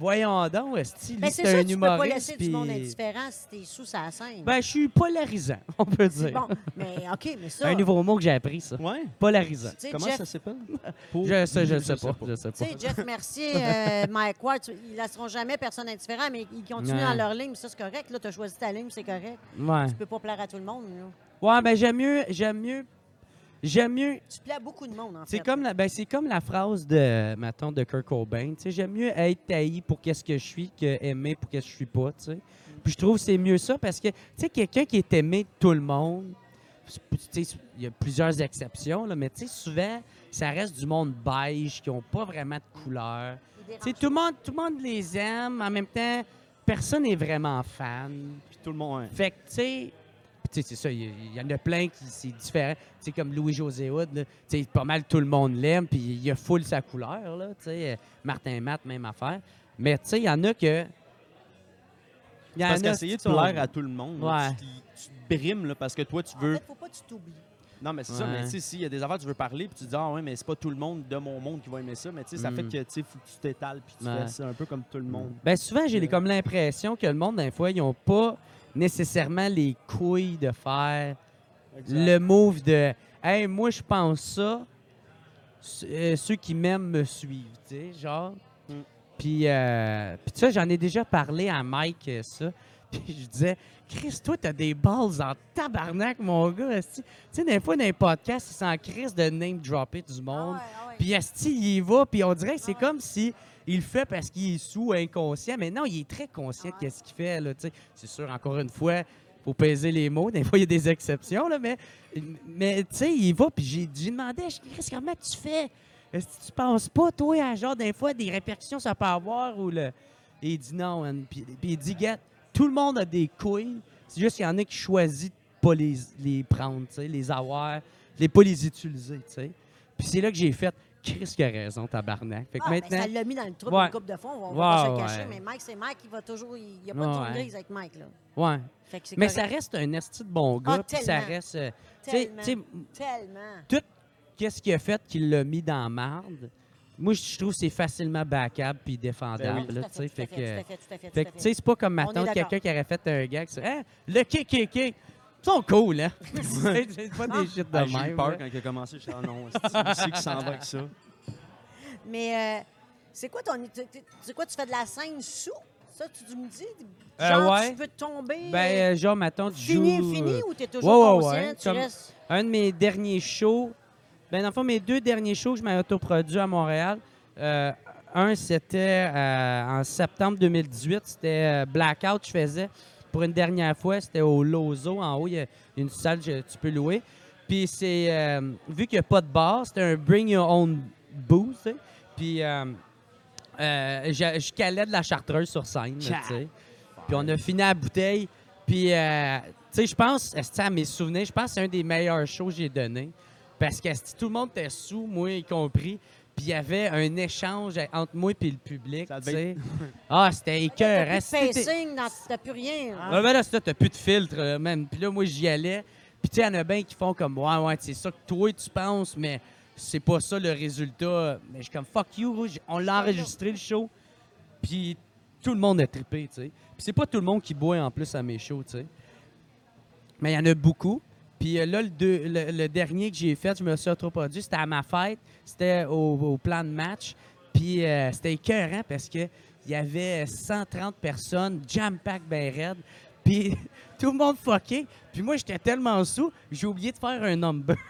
Voyons donc, Ben, c'est c'est ça, un tu peux pas humoriste. laisser du monde indifférent si t'es sous sa scène. Ben, je suis polarisant, *laughs* on peut dire. bon. Mais OK, mais ça... Un nouveau mot que j'ai appris, ça. Ouais. Polarisant. Comment Jeff, ça s'appelle? *laughs* Pour- Je sais, je sais pas. Je sais Tu sais, Jeff Mercier, euh, *laughs* Mike Ward, ils laisseront jamais personne indifférent, mais ils continuent Ouais. dans leur ligne, ça, c'est correct. Là, tu as choisi ta ligne, c'est correct. Ouais. Tu peux pas plaire à tout le monde. là. Ouais, ben j'aime mieux, j'aime mieux, j'aime mieux. Tu plais à beaucoup de monde, en fait. C'est comme la, ben c'est comme la phrase de, mettons, de Kurt Cobain. Tu sais, j'aime mieux être taillé pour qu'est-ce que je suis que aimé pour qu'est-ce que je suis pas. Tu sais. Puis je trouve que c'est mieux ça parce que, tu sais, quelqu'un qui est aimé de tout le monde. tu sais, Il y a plusieurs exceptions, là, mais tu sais, souvent, ça reste du monde beige qui n'ont pas vraiment de couleur. Ils Tu sais, tout le monde, tout le monde les aime. En même temps, personne n'est vraiment fan. Puis tout le monde. Fait que, tu sais, puis tu sais, c'est ça, il y, en a plein qui c'est différent. Tu sais, comme Louis-José Hood, là, tu pas mal tout le monde l'aime, puis il a full sa couleur, là, tu sais. euh, Martin Matt, même affaire. Mais, tu sais, il y en a que... Il y en Parce a, qu'essayer de plaire à tout le monde, là, Ouais. tu, te- tu te brimes là, parce que toi, tu En veux. fait, faut pas que tu t'oublies. Non, mais c'est ça, mais tu sais, s'il y a des affaires, tu veux parler, puis tu te dis, ah ouais, mais c'est pas tout le monde de mon monde qui va aimer ça, mais tu sais, ça Mm. fait que, tu sais, faut que tu t'étales, puis tu Ouais. fais ça un peu comme tout le monde. Ben souvent, j'ai Ouais. comme l'impression que le monde, des fois, ils n'ont pas nécessairement les couilles de faire le move de « Hey, moi, je pense ça. Euh, ceux qui m'aiment me suivent. » Tu sais, genre. Mm. Puis, euh, puis tu sais, j'en ai déjà parlé à Mike, euh, ça. *laughs* Puis je disais « Chris, toi, t'as des balles en tabarnak, mon gars. esti. » Tu sais, des fois, dans les podcasts, ils s'en crissent de name-dropper du monde. Ah ouais, ah ouais. Puis Asti, il y va, puis on dirait que c'est comme si il le fait parce qu'il est sous inconscient. Mais non, il est très conscient de ce qu'il fait. Là, c'est sûr, encore une fois, faut peser les mots. Des *laughs* fois, il y a des exceptions, là, mais, mais tu sais, il va. Puis j'ai j'ai demandé, Chris, comment tu fais? Est-ce que tu penses pas, toi, à genre, des fois, des répercussions ça peut avoir? Ou le... Et il dit non. Puis, puis il dit, gars, tout le monde a des couilles. C'est juste qu'il y en a qui choisissent de pas les, les prendre, les avoir, les pas les utiliser, tu sais. Puis c'est là que j'ai fait, Chris qui a raison, tabarnak. Fait que Ah, ben, maintenant, ça l'a mis dans le trou Ouais. une coupe de fond, on va pas se cacher, ouais. mais Mike, c'est Mike, il va toujours. Il n'y a pas de grise avec Mike, là. ouais. Fait que c'est Mais ça reste un esti de bon gars, Ah, puis ça reste... euh, Tellement. Tellement. qu'est-ce qu'il a fait qu'il l'a mis dans marde? Moi, je trouve que c'est facilement backable puis défendable, Ben oui. Tout fait, tout que... tout tout tout c'est pas comme maintenant quelqu'un qui aurait fait un gag sur hein, le KKK. Ils sont cool, hein? *laughs* c'est c'est pas des shit de Ah, J'ai eu peur quand il a commencé. Je suis ah non, c'est qui qui s'en va avec ça? *laughs* Mais euh, c'est quoi ton. tu- tu- C'est quoi, tu fais de la scène sous? Ça, tu me dis? Euh, Genre, ouais. tu peux tomber. Ben, euh, euh, genre, maintenant, tu fini, joues... fini, euh, ou t'es toujours ouais, conscient? ouais, tu comme- restes? un de mes derniers shows, ben dans le fond, mes deux derniers shows que je m'ai autoproduit à Montréal, euh, un, c'était euh, en septembre 2018, c'était euh, Blackout, je faisais pour une dernière fois, c'était au Lozo, en haut, il y a une salle que tu peux louer. Puis c'est, euh, vu qu'il n'y a pas de bar, c'était un bring your own booze, tu sais. Puis euh, euh, je, je calais de la chartreuse sur scène, tu sais. Puis on a fini à la bouteille. Puis, tu sais, je pense, à mes souvenirs, je pense que c'est un des meilleurs shows que j'ai donné. Parce que tout le monde était sous, moi y compris. Puis il y avait un échange entre moi et le public, Ça tu devait sais. *laughs* Ah, c'était écœurant. T'as plus de pacing, t'as plus rien. hein. Ouais, ben là, c'est ça, t'as plus de filtre, euh, man. Puis là, moi, j'y allais. Puis tu sais, il y en a bien qui font comme, ouais, ouais, c'est ça que toi, tu penses, mais c'est pas ça le résultat. Mais je suis comme, fuck you, on l'a enregistré, le show. Puis tout le monde a trippé, tu sais. Puis c'est pas tout le monde qui boit en plus à mes shows, tu sais. Mais il y en a beaucoup. Puis euh, là, le, dernier que j'ai fait, je me suis autoproduit, c'était à ma fête. C'était au, plan de match. Puis euh, c'était écœurant parce que il y avait 130 personnes, jam-pack ben raide. Puis *laughs* tout le monde fucké. Puis moi, j'étais tellement sous, j'ai oublié de faire un number. *laughs*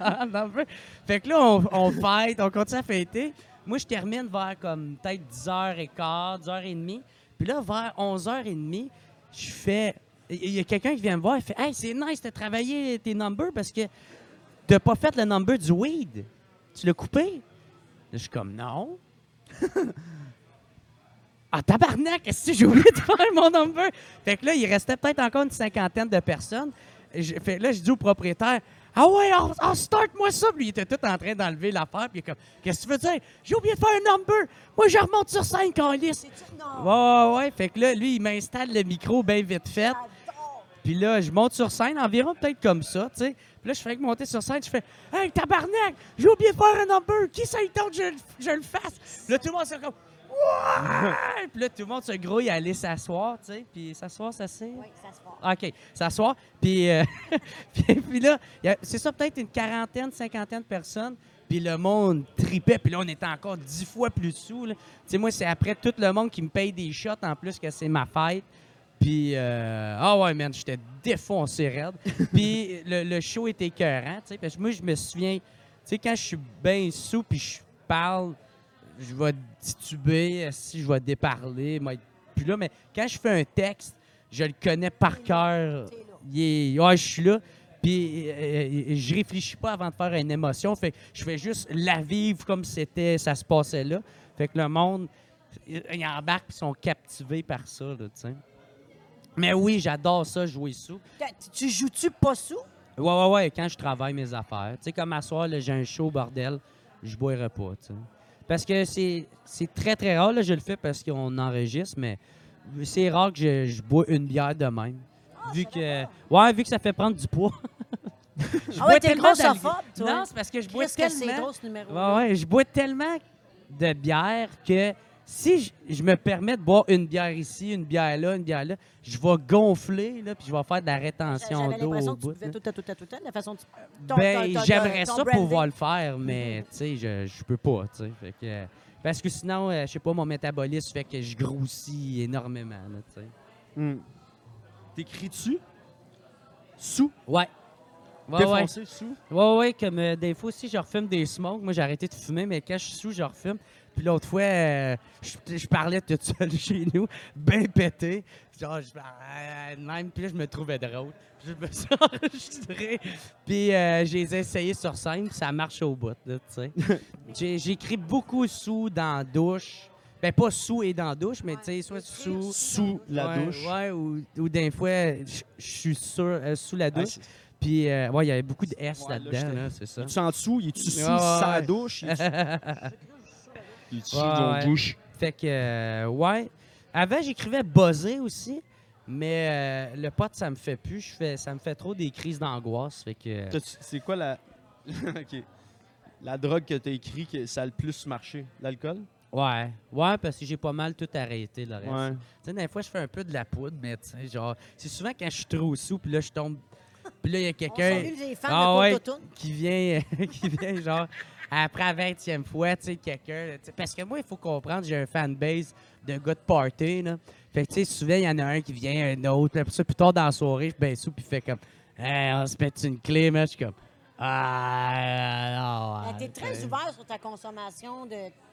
Un number. Fait que là, on, on fête, on continue à fêter. Moi, je termine vers comme peut-être 10h15, 10h30. Puis là, vers 11h30, je fais. Il y a quelqu'un qui vient me voir, il fait Hey, c'est nice de travailler tes numbers parce que t'as pas fait le number du weed. Tu l'as coupé? Je suis comme Non. *laughs* Ah, tabarnak, qu'est-ce que j'ai oublié de faire mon number? Fait que là, il restait peut-être encore une cinquantaine de personnes. Je, fait, là, je dis au propriétaire, ah ouais, on, on start-moi ça. Puis il était tout en train d'enlever l'affaire. Puis il est comme, qu'est-ce que tu veux dire? J'ai oublié de faire un number. Moi, je remonte sur scène? Non. Ouais, ouais, ouais. Fait que là, lui, il m'installe le micro bien vite fait. J'adore. Puis là, je monte sur scène, environ peut-être comme ça, tu sais. Puis là, je fais que monter sur scène, je fais Hey, tabarnak, j'ai oublié de faire un number, qui ça il tente que je, le- je le fasse? Puis là, tout le monde s'est comme Ouais! Puis là, tout le monde se grouille à aller s'asseoir, tu sais. Puis s'asseoir, ça c'est? Oui, se passe. OK, s'asseoir. Puis, euh, *laughs* puis, puis là, c'est ça, peut-être une quarantaine, cinquantaine de personnes. Puis le monde tripait. Puis là, on était encore dix fois plus sous. Tu sais, moi, c'est après tout le monde qui me paye des shots en plus que c'est ma fête. Puis, euh, ah ouais, man, j'étais défoncé raide. *laughs* Puis le, le show était écœurant, tu sais. Parce que moi, je me souviens, tu sais, quand je suis bien sous puis je parle, je vais tituber, si je vais déparler. moi, Puis là, mais quand je fais un texte, je le connais par cœur. Il est- ouais, je suis là. Puis euh, je réfléchis pas avant de faire une émotion. Fait que je fais juste la vivre comme c'était, ça se passait là. Fait que le monde, ils ils embarquent puis sont captivés par ça, tu sais. Mais oui, j'adore ça, jouer sous. Tu joues-tu pas sous? Ouais, ouais, ouais, quand je travaille mes affaires. Tu sais, comme à soir, j'ai un show, bordel, je boirai pas, tu sais. Parce que c'est c'est très, très rare, là, je le fais parce qu'on enregistre, mais c'est rare que je, je bois une bière de même. vu que... Ouais, vu que ça fait prendre du poids. *laughs* Je Ah ouais, t'es grossophobe, toi. Non, c'est parce que je bois que tellement... numéro Ouais, ouais, je bois tellement de bière que si je, je me permets de boire une bière ici, une bière là, une bière là, je vais gonfler, là, puis je vais faire de la rétention J'avais d'eau l'impression au que tu bout. buvais là. tout, tout, tout, tout, tout, la façon dont tu... ton- Ben, j'aimerais ça branding. pouvoir le faire, mais tu sais, je, je peux pas, tu sais. Que, euh, parce que sinon, euh, je sais pas, mon métabolisme fait que je grossis énormément, là, tu sais. Hmm. T'écris-tu? Sous? Ouais. Ouais, ouais. Défoncé, sous? Ouais, ouais, comme euh, des fois aussi, je refume des smokes. Moi, j'ai arrêté de fumer, mais quand je suis sous, je refume. Puis l'autre fois, euh, je, je parlais toute seule *laughs* chez nous, bien pété. Genre, je parlais de même, puis là, je me trouvais drôle. Puis je me suis *laughs* enregistré. Puis euh, j'ai essayé sur scène, puis ça marche au bout, tu sais. *laughs* J'ai- J'écris beaucoup sous dans la douche. Ben, pas sous et dans la douche, mais tu sais, soit sous. Sous la Ouais, douche. Ouais, ou, ou des fois, je suis sur, euh, sous la Ah, douche. Puis, euh, ouais, il y avait beaucoup de S Ouais, là-dedans, là, c'est ça. Tu en dessous, il est-tu sous Ouais, ouais, sa ouais. douche? Sous Ouais, ouais. douche? Fait que, euh, ouais. Avant, j'écrivais buzzer aussi, mais euh, le pote, ça me fait plus. Je fais, ça me fait trop des crises d'angoisse. Fait que. euh, C'est quoi la. *laughs* OK. La drogue que t'as écrit que ça a le plus marché? L'alcool? Ouais. Ouais, parce que j'ai pas mal tout arrêté, le reste. Ouais. Tu sais, des fois, je fais un peu de la poudre, mais tu sais, genre, c'est souvent quand je suis trop sous, puis là, je tombe. Puis là, il y a quelqu'un Ah ouais. Qui vient, *laughs* qui vient genre, après la 20e fois, tu sais, quelqu'un. Parce que moi, il faut comprendre, j'ai un fanbase de gars de party, là. Fait que, tu sais, souvent, il y en a un qui vient, un autre. Puis ça, plus tard dans la soirée, je suis bien sous, puis il fait comme, hey, on se met une clé, mais je suis comme, ah, non. Ben, T'es très tu sais. ouvert sur ta consommation de.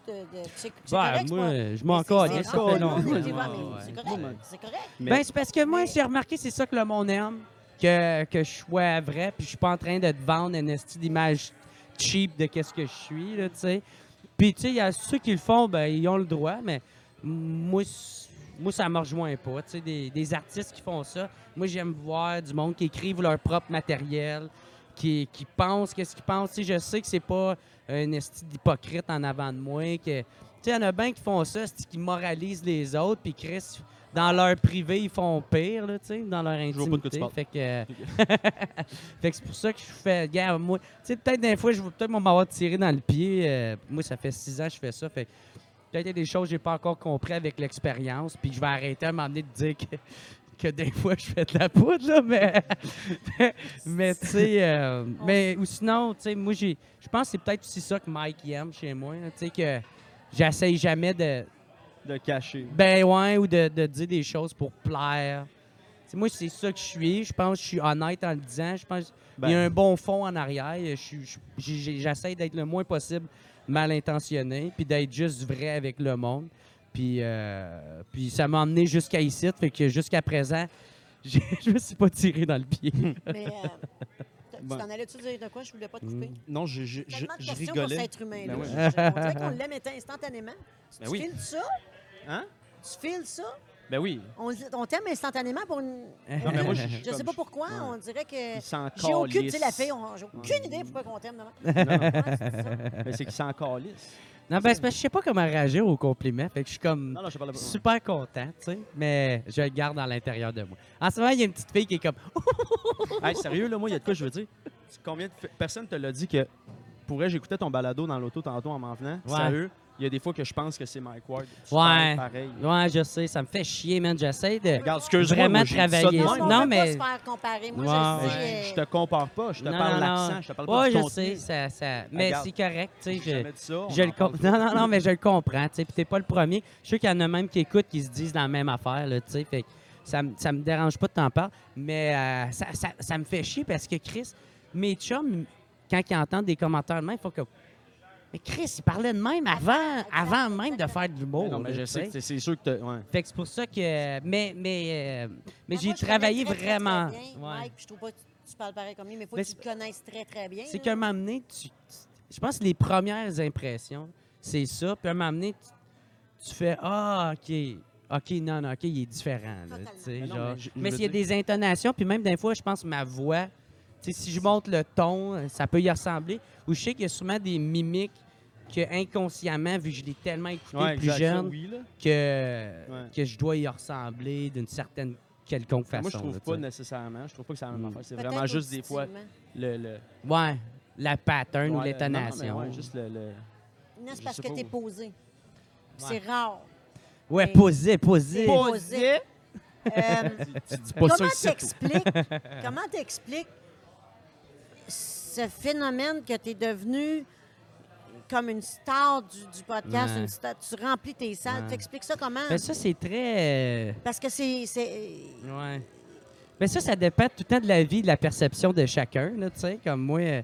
de, de- c'est correct, moi, je m'en mais c'est- ça fait longtemps. correct. C'est correct. Ben, c'est parce que moi, Mais- j'ai remarqué, c'est ça que le monde aime, que, que je sois vrai, puis je suis pas en train de te vendre une esti d'image cheap de qu'est-ce que je suis, tu sais. Puis, tu sais, il y a ceux qui le font, ben, ils ont le droit, mais moi, moi ça me rejoint pas, tu sais, des, des artistes qui font ça. Moi, j'aime voir du monde qui écrivent leur propre matériel, qui, qui pensent qu'est-ce qu'ils pensent. Tu je sais que c'est pas un esti d'hypocrite en avant de moi. Tu sais, il y en a bien qui font ça, qui moralisent les autres, puis Chris, dans leur privé, ils font pire, là, tu sais, dans leur vois pas de quoi tu intimité. parles. Fait que, euh, *laughs* fait que c'est pour ça que je fais, gars, moi, tu sais, peut-être des fois, je vais peut-être m'avoir tiré dans le pied. euh, moi, ça fait six ans que je fais ça, fait que peut-être il y a des choses que j'ai pas encore compris avec l'expérience, puis je vais arrêter à donné de dire que, *laughs* que des fois, je fais de la poudre, là, mais, *laughs* mais tu sais, euh, mais, ou sinon, tu sais, moi, j'ai, je pense que c'est peut-être aussi ça que Mike aime chez moi, tu sais, que j'essaye jamais de, De cacher. ben ouais, ou de, de dire des choses pour plaire. T'sais, moi, c'est ça que je suis. Je pense que je suis honnête en le disant. Je pense qu'il y a Ben. un bon fond en arrière. Je- J'essaie d'être le moins possible mal intentionné, puis d'être juste vrai avec le monde. Puis, euh, puis ça m'a emmené jusqu'à ici. Fait que jusqu'à présent, *laughs* je me suis pas tiré dans le pied. Mais. euh, tu Ben. t'en allais-tu dire de quoi? Je voulais pas te couper. Non, je, je, je, Tellement de je questions pour rigolais. cet être humain. Ben là. ouais. Je- je- On dirait qu'on l'aime instantanément. Ben tu oui. files ça? Hein? Tu files ça? Ben oui. On, on t'aime instantanément pour une. Non, *laughs* mais moi, je, j'ai- sais pas je- pourquoi. ouais. On dirait que. J'ai aucune. Tu sais, la fille, on- j'ai aucune idée pourquoi on t'aime. demain. Non, non. *laughs* Ouais, c'est ça. Mais c'est qu'il s'en calisse. non, ben, c'est parce que je sais pas comment réagir aux compliments. Fait que je suis comme. Non, non, je parle pas. super content, tu sais, mais je le garde à l'intérieur de moi. En ce moment, il y a une petite fille qui est comme *laughs* Hey, sérieux, là, moi, il y a de quoi je veux dire? Tu- Combien de f- personnes te l'a dit que pourrais j'écoutais ton balado dans l'auto tantôt en m'en venant? Ouais. Sérieux, il y a des fois que je pense que c'est Mike Ward. Ouais. Pareil. Ouais, je sais, ça me fait chier, man. J'essaie de. Regarde, Vraiment moi, ça de travailler. même. Non, Non, mais- pas se faire comparer. Moi, Ouais, je le ouais. sais. Je, je te compare pas, je te Non, parle l'accent, je te parle pas Ouais, du je contenu. sais, ça, ça... mais Regarde, c'est correct, tu sais. Je, ça, je le com- pas. Non, non, non, mais je le comprends, tu sais. Puis t'es pas le premier. Je suis sûr qu'il y en a même qui écoutent, qui se disent la même affaire, là, tu sais. Fait que ça, ça me dérange pas de t'en parler. Mais euh, ça, ça, ça me fait chier parce que Chris, mes chums, quand ils entendent des commentaires de même, il faut que. Mais Chris, il parlait de même avant, avant même de faire de l'humour. Non, mais je sais que c'est- sûr que t'as- ouais. Fait que c'est pour ça que. Mais, mais, euh, mais Mais j'ai travaillé vraiment. très bien Ouais. Mike, puis je trouve pas que tu parles pareil comme lui, mais il faut Mais que tu c'est- connaisses très, très bien. C'est qu'à un moment donné, tu, tu- je pense que les premières impressions, c'est ça. Puis à un moment donné, tu, tu fais Ah, OK. OK, non, non, OK, il est différent. là, Totalement. tu sais, Mais non, genre. mais je- je mais veux s'il y a dire- des intonations, puis même des fois, je pense que ma voix, tu si je monte le ton, ça peut y ressembler. Ou je sais qu'il y a souvent des mimiques que inconsciemment, vu que je l'ai tellement écouté Ouais, plus jeune, oui, que, Ouais. que je dois y ressembler d'une certaine quelconque façon. Moi, je trouve là, pas tu nécessairement. Je trouve pas que c'est la même Mm. affaire. C'est vraiment juste des fois le. le Ouais, la pattern ou ouais, l'intonation. juste le. le- Non, c'est parce que t'es posé. Ouais. C'est rare. Ouais, Mais- posé, posé. C'est posé? Euh, *laughs* Tu dis pas ça comment t'expliques comment t'expliques ce phénomène que tu es devenu comme une star du, du podcast, Ouais. une star- tu remplis tes salles, Ouais. t'expliques ça comment? Ben, ça, c'est très. euh, Parce que c'est. Ouais. Mais ça, ça dépend tout le temps de la vie, de la perception de chacun. Là, tu sais, comme moi, euh,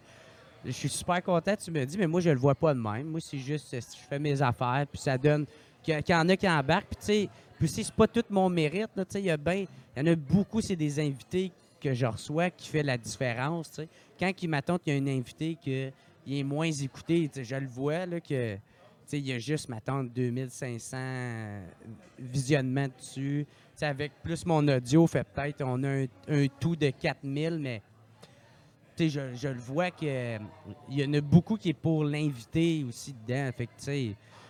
je suis super content, tu me dis, mais moi, je le vois pas de même. Moi, c'est juste, euh, je fais mes affaires, puis ça donne qu'il y en a qui embarquent. Puis, tu sais, puis si c'est pas tout mon mérite, tu il y a ben, il y en a beaucoup, c'est des invités que je reçois qui fait la différence. Quand il m'attend qu'il y a un invité qui est moins écouté, je le vois, là, que, il y a juste, m'attend 2500 euh, visionnements dessus. Avec plus mon audio, fait peut-être, on a un, tout de 4000, mais je, je le vois qu'il y en a beaucoup qui est pour l'invité aussi dedans. Fait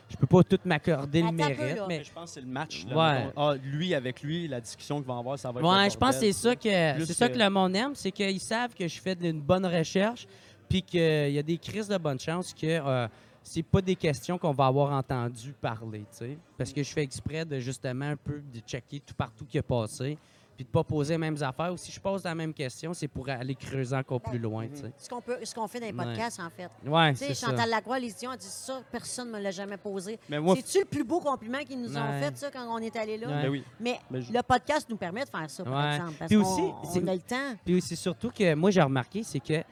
je peux pas tout m'accorder le peu, mérite, mais... je pense que c'est le match. là, Ouais. mettons. Ah, lui avec lui, la discussion qu'il va avoir, ça va être. Ouais, je pense que c'est ça que Plus c'est ça que- que le monde aime, c'est qu'ils savent que je fais de- une bonne recherche, puis qu'il y a des crises de bonne chance que euh, c'est pas des questions qu'on va avoir entendu parler, tu sais, parce que je fais exprès de justement un peu de checker tout partout qui est passé, puis de pas poser les mêmes affaires. Ou si je pose la même question, c'est pour aller creuser encore plus loin, tu sais. Ce qu'on peut, ce qu'on fait dans les Ouais. podcasts, en fait. Ouais, Tu sais, c'est ça. Chantal Lacroix, les étudiants, elle dit ça, personne ne me l'a jamais posé. Mais moi, C'est-tu le plus beau compliment qu'ils nous ont fait, ça, quand on est allé là? Ouais. ben oui. Mais Mais je- le podcast nous permet de faire ça, par Ouais. exemple. Parce Puis aussi, on c'est- a le temps. Puis c'est surtout que moi, j'ai remarqué, c'est que, tu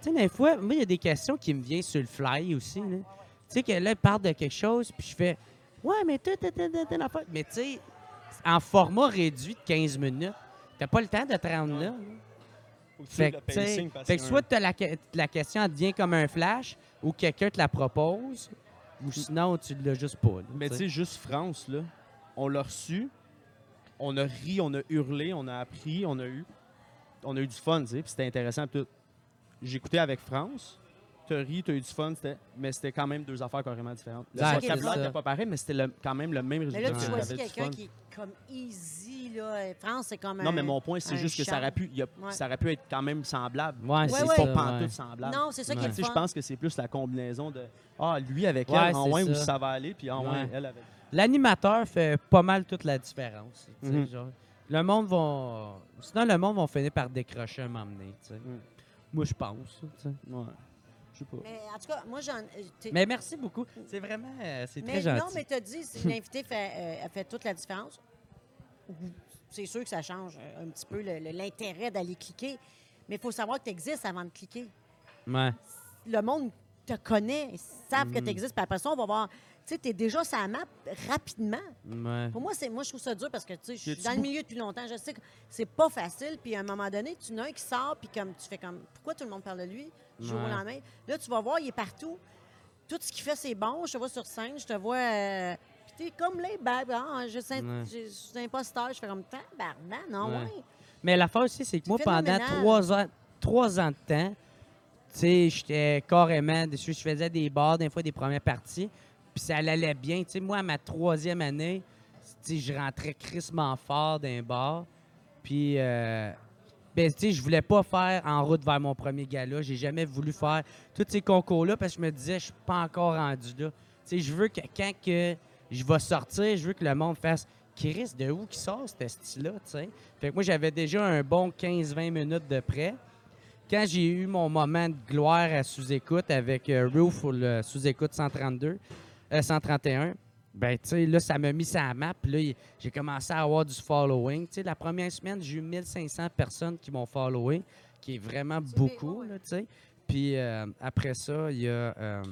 sais, des fois, moi, il y a des questions qui me viennent sur le fly aussi. Tu sais, que là, il parle de quelque chose, puis je fais, ouais, mais tout, tout, tout, affaire. Mais tu sais, en format réduit de 15 minutes, t'as pas le temps de te rendre là. Faut que tu Fait le que, pacing, fait soit la, la question devient comme un flash, ou quelqu'un te la propose, ou sinon, tu l'as juste pas. là, Mais tu sais. juste France, là, on l'a reçu, on a ri, on a hurlé, on a appris, on a eu, on a eu du fun, tu sais, puis c'était intéressant. J'écoutais avec France, t'as ri, t'as eu du fun, c'était- mais c'était quand même deux affaires carrément différentes. Le Ouais, vocabulaire c'est ça. n'était pas pareil, mais c'était le- quand même le même Mais résultat. là, tu Ouais. choisis T'avais du quelqu'un fun. qui est comme easy, là. France, c'est comme Non, un- mais mon point, c'est un juste que ça charme. aurait, pu, il y a- Ouais. ça aurait pu être quand même semblable. Ouais, c'est ouais. pas Ouais. pantoute semblable. Non, c'est ça qui Ouais. est Tu sais, le je fun. pense que c'est plus la combinaison de Ah, lui avec Ouais, elle, en c'est moins où ça. ça va aller, puis en moins Ouais. elle avec. L'animateur fait pas mal toute la différence. tu sais, Mhm. genre. Le monde va. Sinon, le monde va finir par décrocher un moment donné. tu sais. Mm. Moi, je pense. tu sais. Ouais. Je sais pas. Mais en tout cas, moi, j'en. euh, Mais merci beaucoup. C'est vraiment. euh, c'est Mais très non, gentil. mais t'as dit, si *laughs* l'invité fait, euh, fait toute la différence, c'est sûr que ça change euh, un petit peu l'intérêt d'aller cliquer. Mais il faut savoir que tu existes avant de cliquer. Ouais. Le monde te connaît, ils savent que Mm. tu existes. Puis après ça, on va voir. Tu sais, tu es déjà sur la map rapidement. Ouais. Pour moi, moi je trouve ça dur parce que je suis dans le milieu depuis longtemps. Je sais que c'est pas facile. Puis à un moment donné, tu n'as un qui sort, puis comme tu fais comme pourquoi tout le monde parle de lui? Du jour au Ouais. lendemain. Là, tu vas voir, il est partout. Tout ce qu'il fait, c'est bon. Je te vois sur scène, je te vois. Euh, puis t'es comme les babes. Hein, je suis je suis imposteur. Je fais comme tabarnak, non, Ouais. Mais l'affaire aussi, c'est que moi, pendant trois ans, trois ans de temps, tu sais, j'étais carrément. Je je faisais des bars, des fois des premières parties, puis ça allait bien. Tu sais, moi, à ma troisième année, tu sais, je rentrais crissement fort d'un bar, puis. euh, ben, tu je voulais pas faire en route vers mon premier gala. J'ai jamais voulu faire tous ces concours-là parce que je me disais, je suis pas encore rendu là. Tu je veux que quand que je vais sortir, je veux que le monde fasse Chris, de où qui sort ce style-là, tu sais? Fait que moi, j'avais déjà un bon 15-20 minutes de près. Quand j'ai eu mon moment de gloire à sous-écoute avec euh, Roof le sous-écoute 132, euh, 131, ben, tu sais, là, ça m'a mis ça à map. Puis là, j'ai commencé à avoir du following. Tu sais, la première semaine, j'ai eu 1500 personnes qui m'ont followé, qui est vraiment beaucoup, tu sais. Puis euh, après ça, il y a... euh,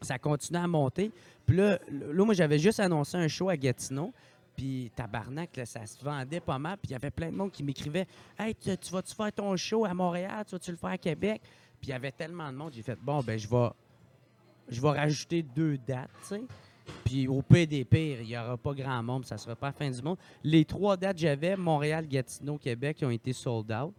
ça continue à monter. Puis là, là, moi, j'avais juste annoncé un show à Gatineau. Puis tabarnak, là, ça se vendait pas mal. Puis il y avait plein de monde qui m'écrivait Hey, tu, tu vas-tu faire ton show à Montréal? Tu vas-tu le faire à Québec Puis il y avait tellement de monde. J'ai fait Bon, ben, je vais, je vais rajouter deux dates, tu sais. Puis au PDP, il n'y aura pas grand monde, ça sera pas la fin du monde. Les trois dates que j'avais, Montréal, Gatineau, Québec, qui ont été sold out.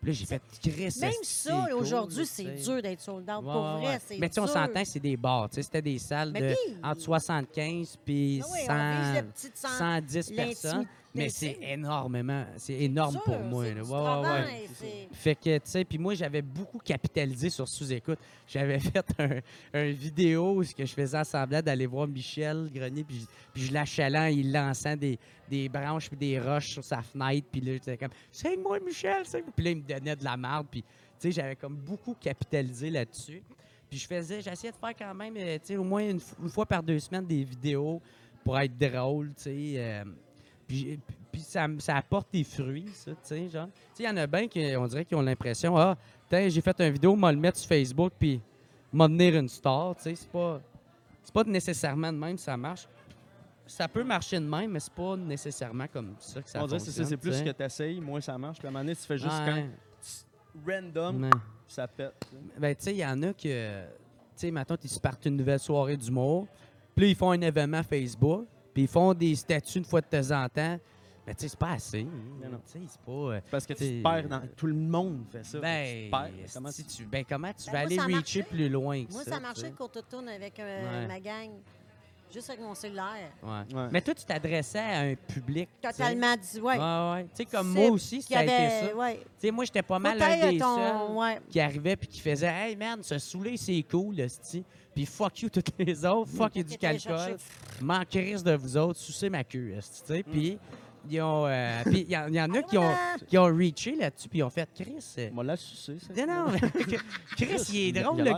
Puis là, j'ai fait Chris. Même ça, cool, aujourd'hui, c'est dur d'être sold out. Ouais, Pour ouais, vrai, c'est Mais tu sais, on s'entend que c'est des bars. tu sais, C'était des salles Mais de entre 75 puis Ah oui, on 100, vise le petit sang- 110 personnes. Mais c'est c'est- énormément. C'est énorme Sûr, pour moi. c'est là. Ouais, ouais, c'est- Fait que, tu sais, puis moi, j'avais beaucoup capitalisé sur sous-écoute. J'avais *laughs* fait un, un vidéo où ce que je faisais semblant d'aller voir Michel Grenier, puis je, puis je l'achalais, il lançant des, des branches puis des roches sur sa fenêtre, puis là, j'étais comme « Signe-moi, Michel! signe Puis là, il me donnait de la merde, puis, tu sais, j'avais comme beaucoup capitalisé là-dessus. Puis je faisais, j'essayais de faire quand même, euh, tu sais, au moins une, une fois par deux semaines des vidéos pour être drôle, tu sais. euh, puis, ça, ça apporte des fruits, ça, tu sais, genre. Tu sais, il y en a bien qui, on dirait, qui ont l'impression, ah, tiens, j'ai fait une vidéo, m'a le mettre sur Facebook, puis m'a devenir une star, tu sais, c'est pas, c'est pas nécessairement de même ça marche. Ça peut marcher de même, mais c'est pas nécessairement comme ça que ça On dirait que c'est ça, fonctionne, c'est plus que tu essayes, moins ça marche. Puis à un moment donné, tu fais juste quand random, ça pète. tu sais. Ben, tu sais, il y en a que, tu sais, maintenant, ils se partent une nouvelle soirée d'humour, puis ils font un événement Facebook, puis ils font des statuts une fois de temps en temps. Mais tu sais, c'est pas assez. Mais non. Tu sais, c'est pas. euh, Parce que tu te perds dans. Tout le monde fait ça. ben, tu. Comment tu- tu, ben, comment tu Ben, vas moi, aller ça reacher marché. plus loin que Moi, ça? ça a tu marché sais? quand on tourne avec euh, Ouais. ma gang. Juste avec mon cellulaire. Ouais. Ouais. Mais toi, tu t'adressais à un public. tu sais? Totalement dit, ouais. Ouais, ouais. Tu sais, comme moi aussi, Qui ça a été avait, ça. ouais. Tu sais, moi, j'étais pas mal un des ton- seuls ouais. qui arrivait puis qui faisait Hey man, se saouler, c'est cool, esti. Puis fuck you, toutes les autres. Fuck you du *laughs* calcul. M'en crisse de vous autres, sucez ma queue, tu sais. Puis, ils ont. euh, puis, il y, y en a qui ont, qui ont reaché là-dessus, puis ils ont fait Chris. euh, On l'a sucé, ça. non, non, mais *laughs* Chris, il est drôle, le l'air.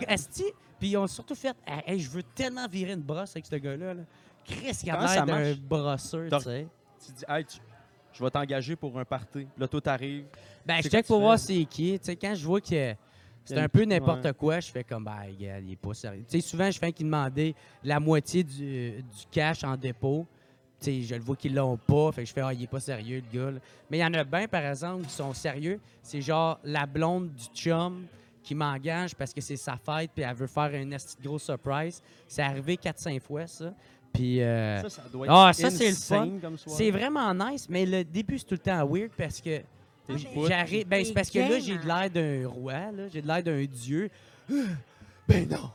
Puis ils ont surtout fait Hey, hey, je veux tellement virer une brosse avec ce gars-là. là. Chris, il a Comment l'air ça d'un marche? brosseur, tu sais. Tu dis, hey, tu- je vais t'engager pour un party. Là, toi, t'arrives. Ben, je C'est check pour voir c'est qui. Tu sais, quand je vois que c'est a un peu n'importe quoi, je fais comme, ben, il est pas sérieux. Tu sais, souvent, je fais qu'il demandait la moitié du, du cash en dépôt. Tu sais, je le vois qu'ils l'ont pas. Fait que je fais, ah, il est pas sérieux, le gars. là. Mais il y en a bien, par exemple, qui sont sérieux. C'est genre la blonde du chum qui m'engage parce que c'est sa fête puis elle veut faire un esti de gros surprise. C'est arrivé 4-5 fois, ça. Puis. euh, Ça, ça doit Ah, être ça, c'est le soirée. c'est vraiment nice, mais le début, c'est tout le temps weird parce que j'arrive. Ben, c'est parce que là, j'ai de l'air d'un roi, là. J'ai de l'air d'un dieu. *gasps* Ben non!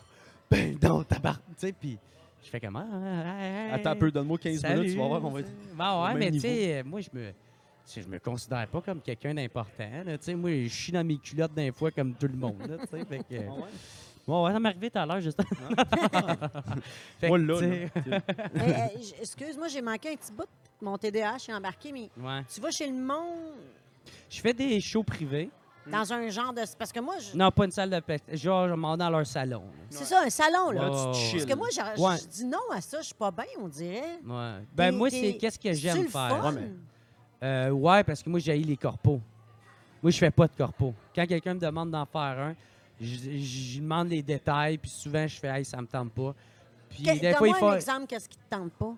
Ben non, tabarnak! Tu sais, puis je fais comment? Attends un peu, donne-moi 15 minutes, tu vas voir, on va être. Ben au ouais, même mais tu sais, moi, je me. Je me considère pas comme quelqu'un d'important. là. Tu sais, moi, je chie dans mes culottes d'un fois comme tout le monde. Là, fait que- Ah ouais? Bon, ouais, ça m'est arrivé tout à l'heure, justement. *laughs* Fait Moi, que, là, tu sais, là. Eh, eh, j- Excuse-moi, j'ai manqué un petit bout. Mon TDAH est embarqué, mais ouais. tu vas chez le monde? Je fais des shows privés. dans un genre de. Parce que moi, je- Non, pas une salle de spectacle. Genre, je m'en vais dans leur salon. c'est ça, un salon, là. Parce que moi, je, Ouais. dis non à ça, je suis pas bien, on dirait. Ouais. Ben, T'es- moi, t'es- c'est qu'est-ce que j'aime le faire? fun? Ouais, mais- Euh, ouais, parce que moi, j'ai les corpos. Moi, je fais pas de corpos. Quand quelqu'un me demande d'en faire un, je demande les détails, puis souvent, je fais, hey, ça me tente pas. Puis Que- des fois, il faut. un exemple, qu'est-ce qui te tente pas?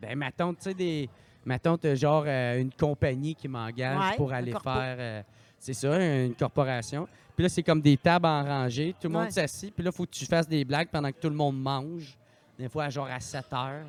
Ben, mettons, tu sais, des. Mettons, t'as genre euh, une compagnie qui m'engage Ouais, pour aller corpo. faire. euh, c'est ça, une corporation. Puis là, c'est comme des tables en rangée. Tout le monde s'assit. Puis là, il faut que tu fasses des blagues pendant que tout le monde mange. Des fois, genre à 7 heures.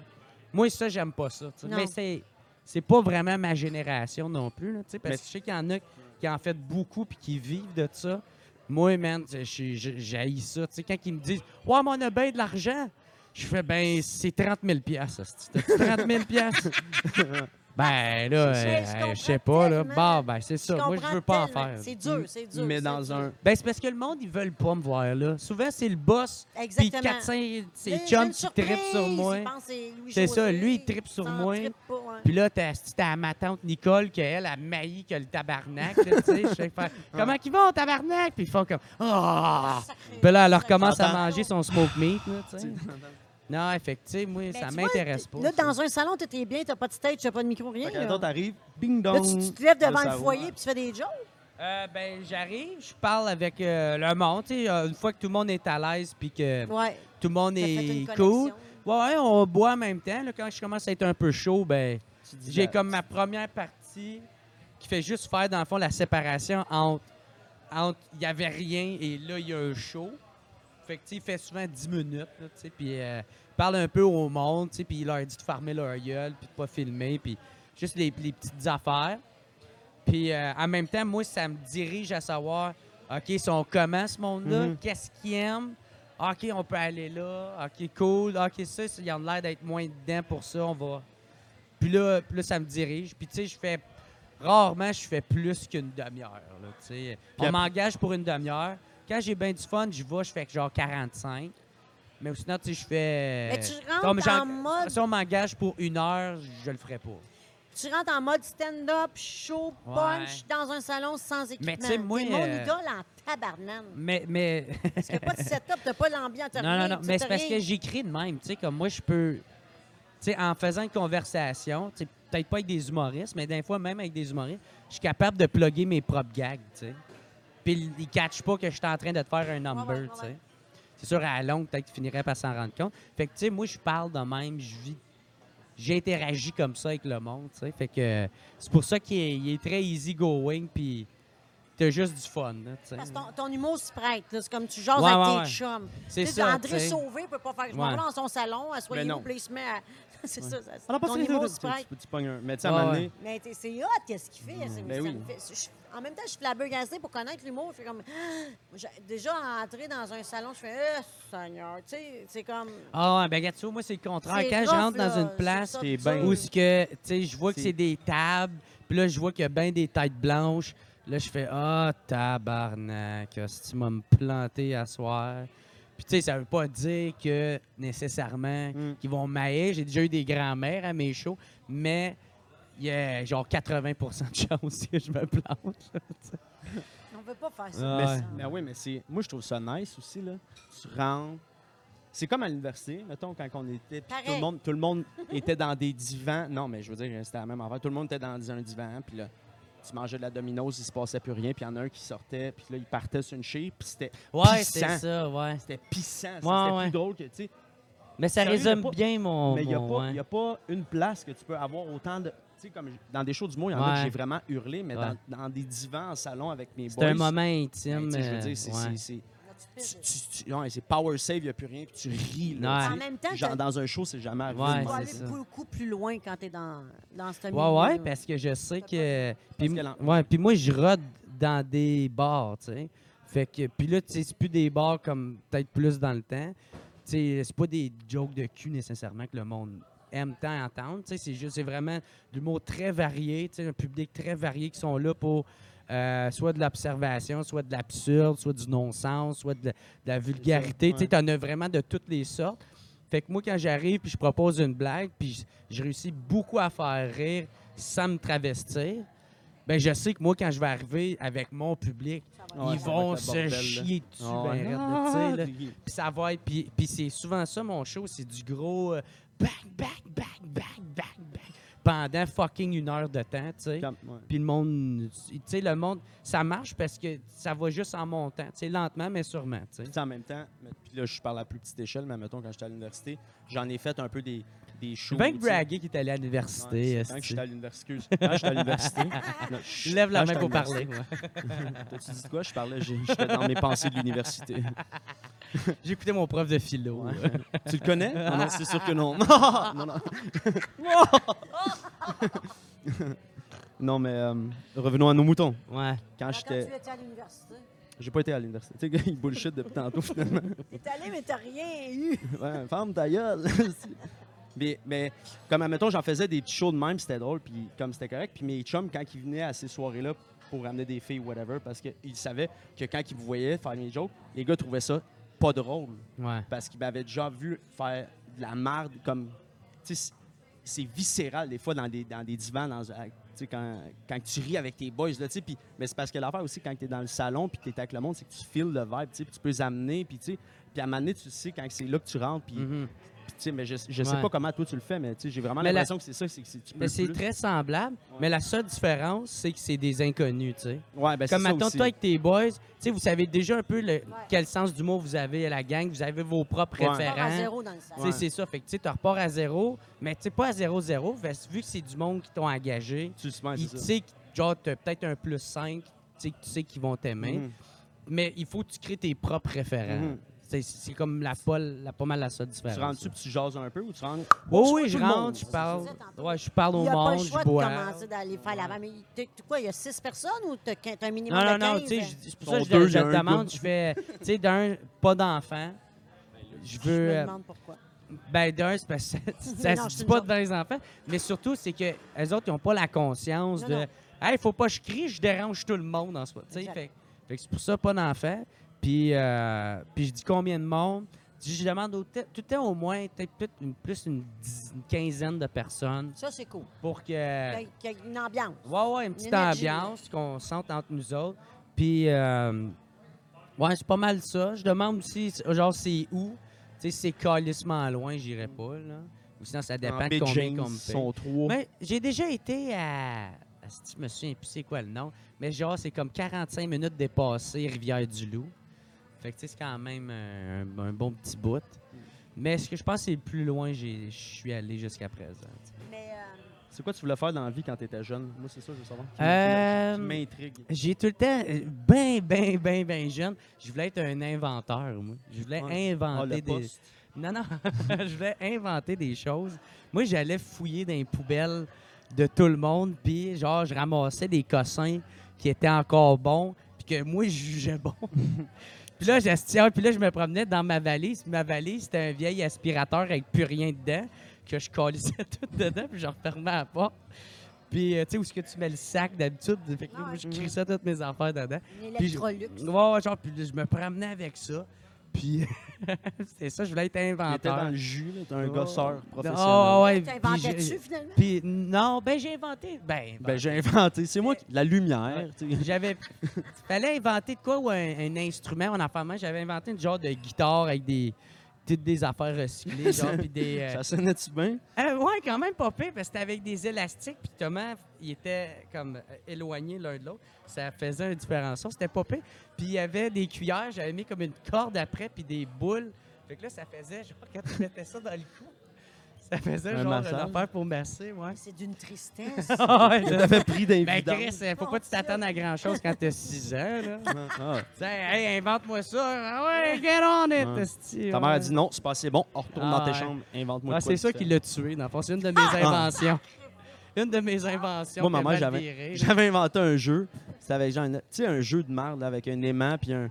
Moi, ça, j'aime pas ça. Mais c'est. C'est pas vraiment ma génération non plus, là, parce que je sais qu'il y en a qui en fait beaucoup puis qui vivent de ça. Moi, man, j'haïs ça. Quand ils me disent « Ouais, mais on a bien de l'argent », je fais « Ben, c'est 30 000 piastres, hostie. T'as-tu 30 000 piastres? *laughs* Ben, là, Je- je euh, je sais pas, là. Bon, ben, c'est ça. Moi, je veux pas en faire. C'est dur, c'est dur. Mais dans dur. un. Ben, c'est parce que le monde, ils veulent pas me voir là. Souvent, c'est le boss, puis Exactement. 400, J'ai- c'est j'ai chum une qui trippe sur moi. il pense que c'est Louis C'est ça, lui, il trippe sur moi. ouais. Puis là, t'as t'as ma tante Nicole, qu'elle a mailli que le tabarnak, là, tu sais. Je fais faire, *laughs* comment qu'ils vont, tabarnak? Puis ils font comme, ah! Sacré- Puis là, elle leur sacré- commence à manger son smoke meat, là, tu sais. *laughs* Non, effectivement, moi, Ben, ça tu vois, m'intéresse pas. Là, ça. dans un salon, tu bien, tu pas de stage, tu pas de micro, rien. Fait que Là, là, t'arrives, bing Là, dong. tu, tu te lèves devant Là, le foyer puis tu fais des jokes? Euh, ben, j'arrive, je parle avec euh, le monde, tu sais, euh, une fois que tout le monde est à l'aise, puis que Ouais. tout le monde fait est cool. Ouais, ouais, on boit en même temps. Là, quand je commence à être un peu chaud, ben, Tu dis j'ai la- comme ma première partie qui fait juste faire, dans le fond, la séparation entre. entre Il n'y avait rien et là, il y a un show. Fait que, il fait souvent 10 minutes, puis euh, il parle un peu au monde, puis il leur dit de fermer leur gueule, puis de pas filmer, puis juste les, les petites affaires. Puis euh, en même temps, moi, ça me dirige à savoir, OK, ils sont comment ce monde-là? Mhm. Qu'est-ce qu'ils aiment? OK, on peut aller là. OK, cool. OK, ça, il y en a l'air d'être moins dedans pour ça. On va. Puis là, puis là, ça me dirige. Puis tu sais, je fais. Rarement, je fais plus qu'une demi-heure. On m'engage pour une demi-heure. Quand j'ai bien du fun, je vais, je fais genre 45. Mais sinon, tu sais, je fais. Mais tu rentres en mode, Si on m'engage pour une heure, je le ferai pas. tu rentres en mode stand-up, show, Ouais. punch, dans un salon sans équipement. Mais tu sais, moi, mon euh, idole en tabarnane. Mais. mais... *laughs* Parce a pas de setup, t'as pas l'ambiance, Non, rien, non, non. Mais c'est parce que j'écris de même. Tu sais, comme moi, je peux. Tu sais, en faisant une conversation, tu sais, peut-être pas avec des humoristes, mais des fois, même avec des humoristes, je suis capable de plugger mes propres gags, tu sais. Puis ils ne catchent pas que je suis en train de te faire un number, ouais, ouais. tu sais. C'est sûr, à la longue, peut-être qu'ils finiraient par s'en rendre compte. Fait que, tu sais, moi, je parle de même, je vis. J'interagis comme ça avec le monde, tu sais. Fait que c'est pour ça qu'il est, est très easy going, puis t'as juste du fun, là, tu sais. Parce que ton, ton humour se prête. là. C'est comme tu jases Ouais, avec ouais, tes ouais. chums. C'est Tu sais, ça, André tu sais. Sauvé peut pas faire. Je m'en Ouais. vais dans son salon, soyez non. vous il se met à. *laughs* c'est ça, ça. Ah non, pas ton humour se tu- prête. tu- tu pognes un- Mais tu sais, à un Ouais, moment ouais. donné, Mais t'es- c'est hot, qu'est-ce qu'il fait? c'est- Ben ça oui. me fait- je- en même temps, je suis flabbergastée pour connaître l'humour. Je fais comme. *gasps* J'ai déjà entré dans un salon, je fais, eh, Seigneur, tu sais, c'est comme. Ah, ouais, ben, regarde, tu vois, moi, c'est le contraire. c'est Quand je rough, rentre dans là, une place ça. bien- où ce que, tu sais, je vois que C'est- c'est des tables, puis là, je vois qu'il y a bien des têtes blanches. Là, je fais Ah, tabarnak, si tu m'as me planté à soir. Puis, tu sais, ça veut pas dire que nécessairement Mm. qu'ils vont m'haïr. J'ai déjà eu des grands-mères à mes shows, mais il y a genre 80% de chances que je me plante. là. On veut pas faire ça. Ah, Mais, oui, mais c'est. Moi, je trouve ça nice aussi, là. Tu rentres. C'est comme à l'université, mettons, quand on était. puis tout le monde, tout le monde était dans des divans. Non, mais je veux dire, c'était la même affaire. Tout le monde était dans un divan, puis là, tu mangeais de la dominose, il se passait plus rien, puis il y en a un qui sortait, puis là, il partait sur une chire, puis c'était. Ouais, Pissant. c'est ça, ouais. C'était pissant. Ouais, c'était ouais. plus drôle que, tu sais. Mais ça Sérieux, résume pas- bien mon. Mais il n'y a, ouais. a pas une place que tu peux avoir autant de. Tu sais, comme dans des shows du mot, il y en a que j'ai vraiment hurlé, mais dans, dans des divans en salon avec mes C'est boys. un moment ben, intime. je veux euh, dire, c'est- c'est- c'est- Tu ouais, c'est power save, il n'y a plus rien, puis tu ris. Là, Ouais. tu sais. En même temps, Genre, dans un show, c'est jamais arrivé. Ouais, tu c'est aller ça. beaucoup plus loin quand tu es dans, dans ce milieu. Ouais, ouais, parce que je sais que. Puis, ouais, moi, je rôde dans des bars, tu sais. Fait que. Puis là, tu sais, c'est plus des bars comme peut-être plus dans le temps. Tu sais, c'est pas des jokes de cul nécessairement que le monde aime tant entendre. Tu sais, c'est juste, c'est vraiment de l'humour très varié, tu sais, un public très varié qui sont là pour. Euh, soit de l'observation, soit de l'absurde, soit du non-sens, soit de la, de la vulgarité. Tu sais, ouais. t'en as vraiment de toutes les sortes. Fait que moi, quand j'arrive puis je propose une blague, puis je, je réussis beaucoup à faire rire sans me travestir, ben je sais que moi, quand je vais arriver avec mon public, ils vont se bordel, là. chier dessus, Ah ben là. Puis- Puis ça va être... Puis, puis c'est souvent ça, mon show, c'est du gros... euh, bang, bang, bang, bang, pendant fucking une heure de temps, tu sais. Puis le monde... Tu sais, le monde... Ça marche parce que ça va juste en montant, tu sais, lentement, mais sûrement, tu sais. En même temps, puis là, je parle à plus petite échelle, mais mettons, quand j'étais à l'université, j'en ai fait un peu des, des shows. Tu sais. braguer qui est allé à l'université. Ouais, c'est quand j'étais à l'université. Quand j'étais à l'université. *laughs* Lève la main pour parler. T'as-tu dit quoi? Je parlais, j'étais dans mes pensées de l'université. *laughs* J'ai écouté mon prof de philo. Ouais. *laughs* tu le connais? Non, non, c'est sûr que non. non, non. non, mais euh, revenons à nos moutons. Ouais. Quand Quand j'étais. tu étais à l'université? J'ai pas été à l'université. Tu sais, il bullshit depuis tantôt, finalement. T'es allé, mais t'as rien eu. Ouais, ferme ta gueule. Mais, mais comme, admettons, j'en faisais des petits shows de même, c'était drôle, puis comme c'était correct. Puis mes chums, quand ils venaient à ces soirées-là pour ramener des filles, whatever, parce qu'ils savaient que quand ils vous voyaient faire mes jokes, les gars trouvaient ça pas drôle. Ouais. Parce qu'ils m'avaient déjà vu faire de la merde, comme. Tu sais, c'est- viscéral, des fois, dans des, dans des divans, dans, à- tu sais, quand, quand tu ris avec tes boys, là, tu sais. puis- Mais c'est parce que l'affaire aussi, quand tu es dans le salon, puis que tu es avec le monde, c'est que tu files le vibe, tu sais, puis tu peux les amener, puis tu sais. Puis à un moment donné, tu sais, quand c'est là que tu rentres, puis Mhm. puis, tu sais, mais je, je sais Ouais. pas comment toi tu le fais, mais tu j'ai vraiment la- l'impression que c'est ça, c'est c'est- tu peux Mais c'est plus. très semblable, mais la seule différence, c'est que c'est des inconnus, tu sais. Ouais, ben, Comme maintenant, toi avec tes boys, tu sais, vous savez déjà un peu le- quel sens d'humour vous avez à la gang, vous avez vos propres référents. zéro dans le salon. Tu sais, c'est ça. Fait que tu sais, tu repars à zéro, mais tu sais, pas à zéro-zéro. Vu que c'est du monde qui t'ont engagé, Tu, tu sais, que, genre, t'as peut-être un plus 5, tu sais, que tu sais qu'ils vont t'aimer, Mhm. mais il faut que tu crées tes propres référents. Mhm. C'est- C'est comme la, pole, la, pas mal la seule Tu différence. rentres-tu puis tu jases un peu ou tu rentres? Oui, Tu oui, je monde. rentre, je parle. disais tantôt. Ouais, je parle Il au n'y a pas monde, le je choix de bois. commencer d'aller faire la Mais t'es quoi, il y a six personnes ou t'as quin- t'as un minimum Non, non, de non, 15? tu sais, je- c'est pour ça que je, je te demande, je fais, tu sais, d'un, pas d'enfant. Je Je veux. me euh, demande pourquoi. Ben, d'un, c'est parce que ça, *laughs* Non, se je dit pas devant les enfants, mais surtout, c'est que les autres, ils n'ont pas la conscience Non, de non. Hey, faut pas que je crie, je dérange tout le monde en soi. Tu. Fait, fait que c'est pour ça, pas d'enfants. Puis, euh, puis je dis combien de monde? Je je demande au- tout le temps au moins peut-être plus une, plus une, dix- une quinzaine de personnes Ça, c'est cool. pour que. Qu'il y ait- une ambiance. Ouais, ouais, une petite ambiance qu'on sente entre nous autres. Puis, euh, ouais, c'est pas mal ça. Je demande aussi, genre, c'est où? Tu sais, si c'est calissement loin, j'irai pas, là. Ou sinon, ça En dépend de combien James, qu'on me sont trois. Ben, j'ai déjà été à. Si je me souviens plus c'est quoi le nom. Mais genre, c'est comme 45 minutes dépassé Rivière-du-Loup. Fait que tu sais, c'est quand même un, un bon petit bout. Mais ce que je pense que c'est le plus loin que j'ai- je suis allé jusqu'à présent. Mais euh, C'est quoi tu voulais faire dans la vie quand tu étais jeune? Moi, c'est ça, je veux savoir. Euh, qui m'intrigue. J'ai tout le temps, euh, ben, ben, ben, ben jeune, je voulais être un inventeur, moi. Je voulais Ouais. Ah, inventer le des. poste. Non, non, *laughs* je voulais inventer des choses. Moi, j'allais fouiller dans les poubelles de tout le monde, puis genre, je ramassais des cossins qui étaient encore bons, puis que moi, je jugeais bon. *laughs* puis là, j'estiais, puis là, je me promenais dans ma valise. Ma valise, c'était un vieil aspirateur avec plus rien dedans, que je calissais *laughs* tout dedans, puis je refermais la porte. Puis, euh, tu sais, où est-ce que tu mets le sac d'habitude? Fait que là, Ah moi, je crissais toutes mes affaires dedans. Puis je- ouais, genre, puis je me promenais avec ça. Puis, *laughs* c'est ça, je voulais être inventeur. dans le jus, là, t'es un Oh. gosseur professionnel. Ah, ouais, puis T'inventais j'ai- dessus, finalement? Puis, non, ben j'ai inventé. Ben, Ben, j'ai inventé. C'est moi qui. La lumière. tu sais. j'avais. *laughs* fallait inventer de quoi ou un, un instrument. En enfant, j'avais inventé une genre de guitare avec des. Toutes des affaires recyclées, *laughs* genre, puis des. euh, Ça sonnait-tu bien? euh, ouais, quand même pas pire, parce que c'était avec des élastiques, puis Thomas, il était comme euh, éloigné l'un de l'autre. Ça faisait une différence. C'était pas pire. Puis il y avait des cuillères, j'avais mis comme une corde après, puis des boules. Fait que là, ça faisait, genre, quand tu mettais ça dans le cou, ça faisait Un genre massage. une affaire pour masser, ouais. C'est d'une tristesse. *laughs* Ouais. T'avais pris des Ben, Chris, euh, faut pas que tu t'attendes à grand-chose quand t'as 6 ans, là. *laughs* Ah. Tu sais, hey, invente-moi ça. Ah ouais, get on it, Ouais. esti, Ta mère a ouais. dit non, c'est pas assez bon. On retourne Ah, dans tes ouais. chambres, invente-moi Ah, de quoi c'est ça qui différent. l'a tué, dans le fond. C'est une de mes inventions. Une de mes inventions. Moi, maman, j'avais-. J'avais inventé un jeu. C'était avec genre, une- tu sais, un jeu de merde là, avec un aimant puis un,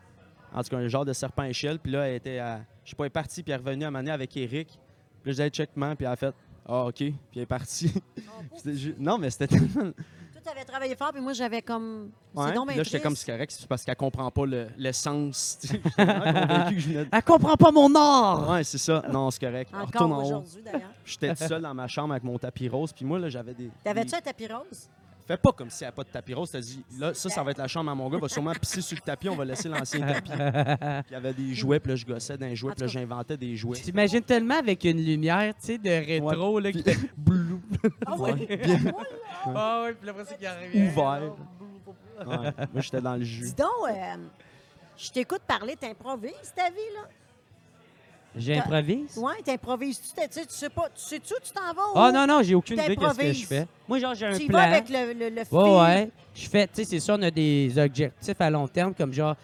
en tout cas, un genre de serpent à échelle. Puis là, elle était, à- je sais pas, elle est partie puis elle est revenue à Mané avec Eric. Puis je disais checkman puis elle a fait, ah ok, puis elle est partie. *laughs* Ju- non, mais c'était tellement. Toi, t'avais travaillé fort, puis moi, j'avais comme. Ouais. Puis bien là, j'étais comme c'est correct, c'est parce qu'elle comprend pas le, le tu *laughs* que je venais de- Elle comprend pas mon art! Ouais, c'est ça. Non, c'est correct. Encore aujourd'hui, d'ailleurs. J'étais seul dans ma chambre avec mon tapis rose. Puis moi, là, j'avais des. T'avais-tu des- un tapis rose? Fais pas comme si elle n'a pas de tapis rose. T'as dit, là, ça, ça va être la chambre à mon gars. Il va sûrement pisser sur le tapis. On va laisser l'ancien *laughs* tapis. Puis il y avait des jouets. Puis là, je gossais d'un jouet. Puis là, j'inventais des jouets. T'imagines tellement avec une lumière, tu sais, de rétro, là, qui blou. *laughs* Ah Ouais. oui? Ah oui, puis après, c'est qui arrive. Ouvert. Ouais. Moi, j'étais dans le jus. Dis donc, euh, je t'écoute parler, t'improvises ta vie, là? J'improvise? Ouais, t'improvises-tu? Tu sais, tu sais pas, tu sais-tu où tu t'en vas? Ah ou non, non, j'ai aucune idée de ce que je fais. Moi, genre, j'ai un Tu plan. vas avec le, le, le Ouais. Je fais, tu sais, c'est sûr, on a des objectifs à long terme, comme genre,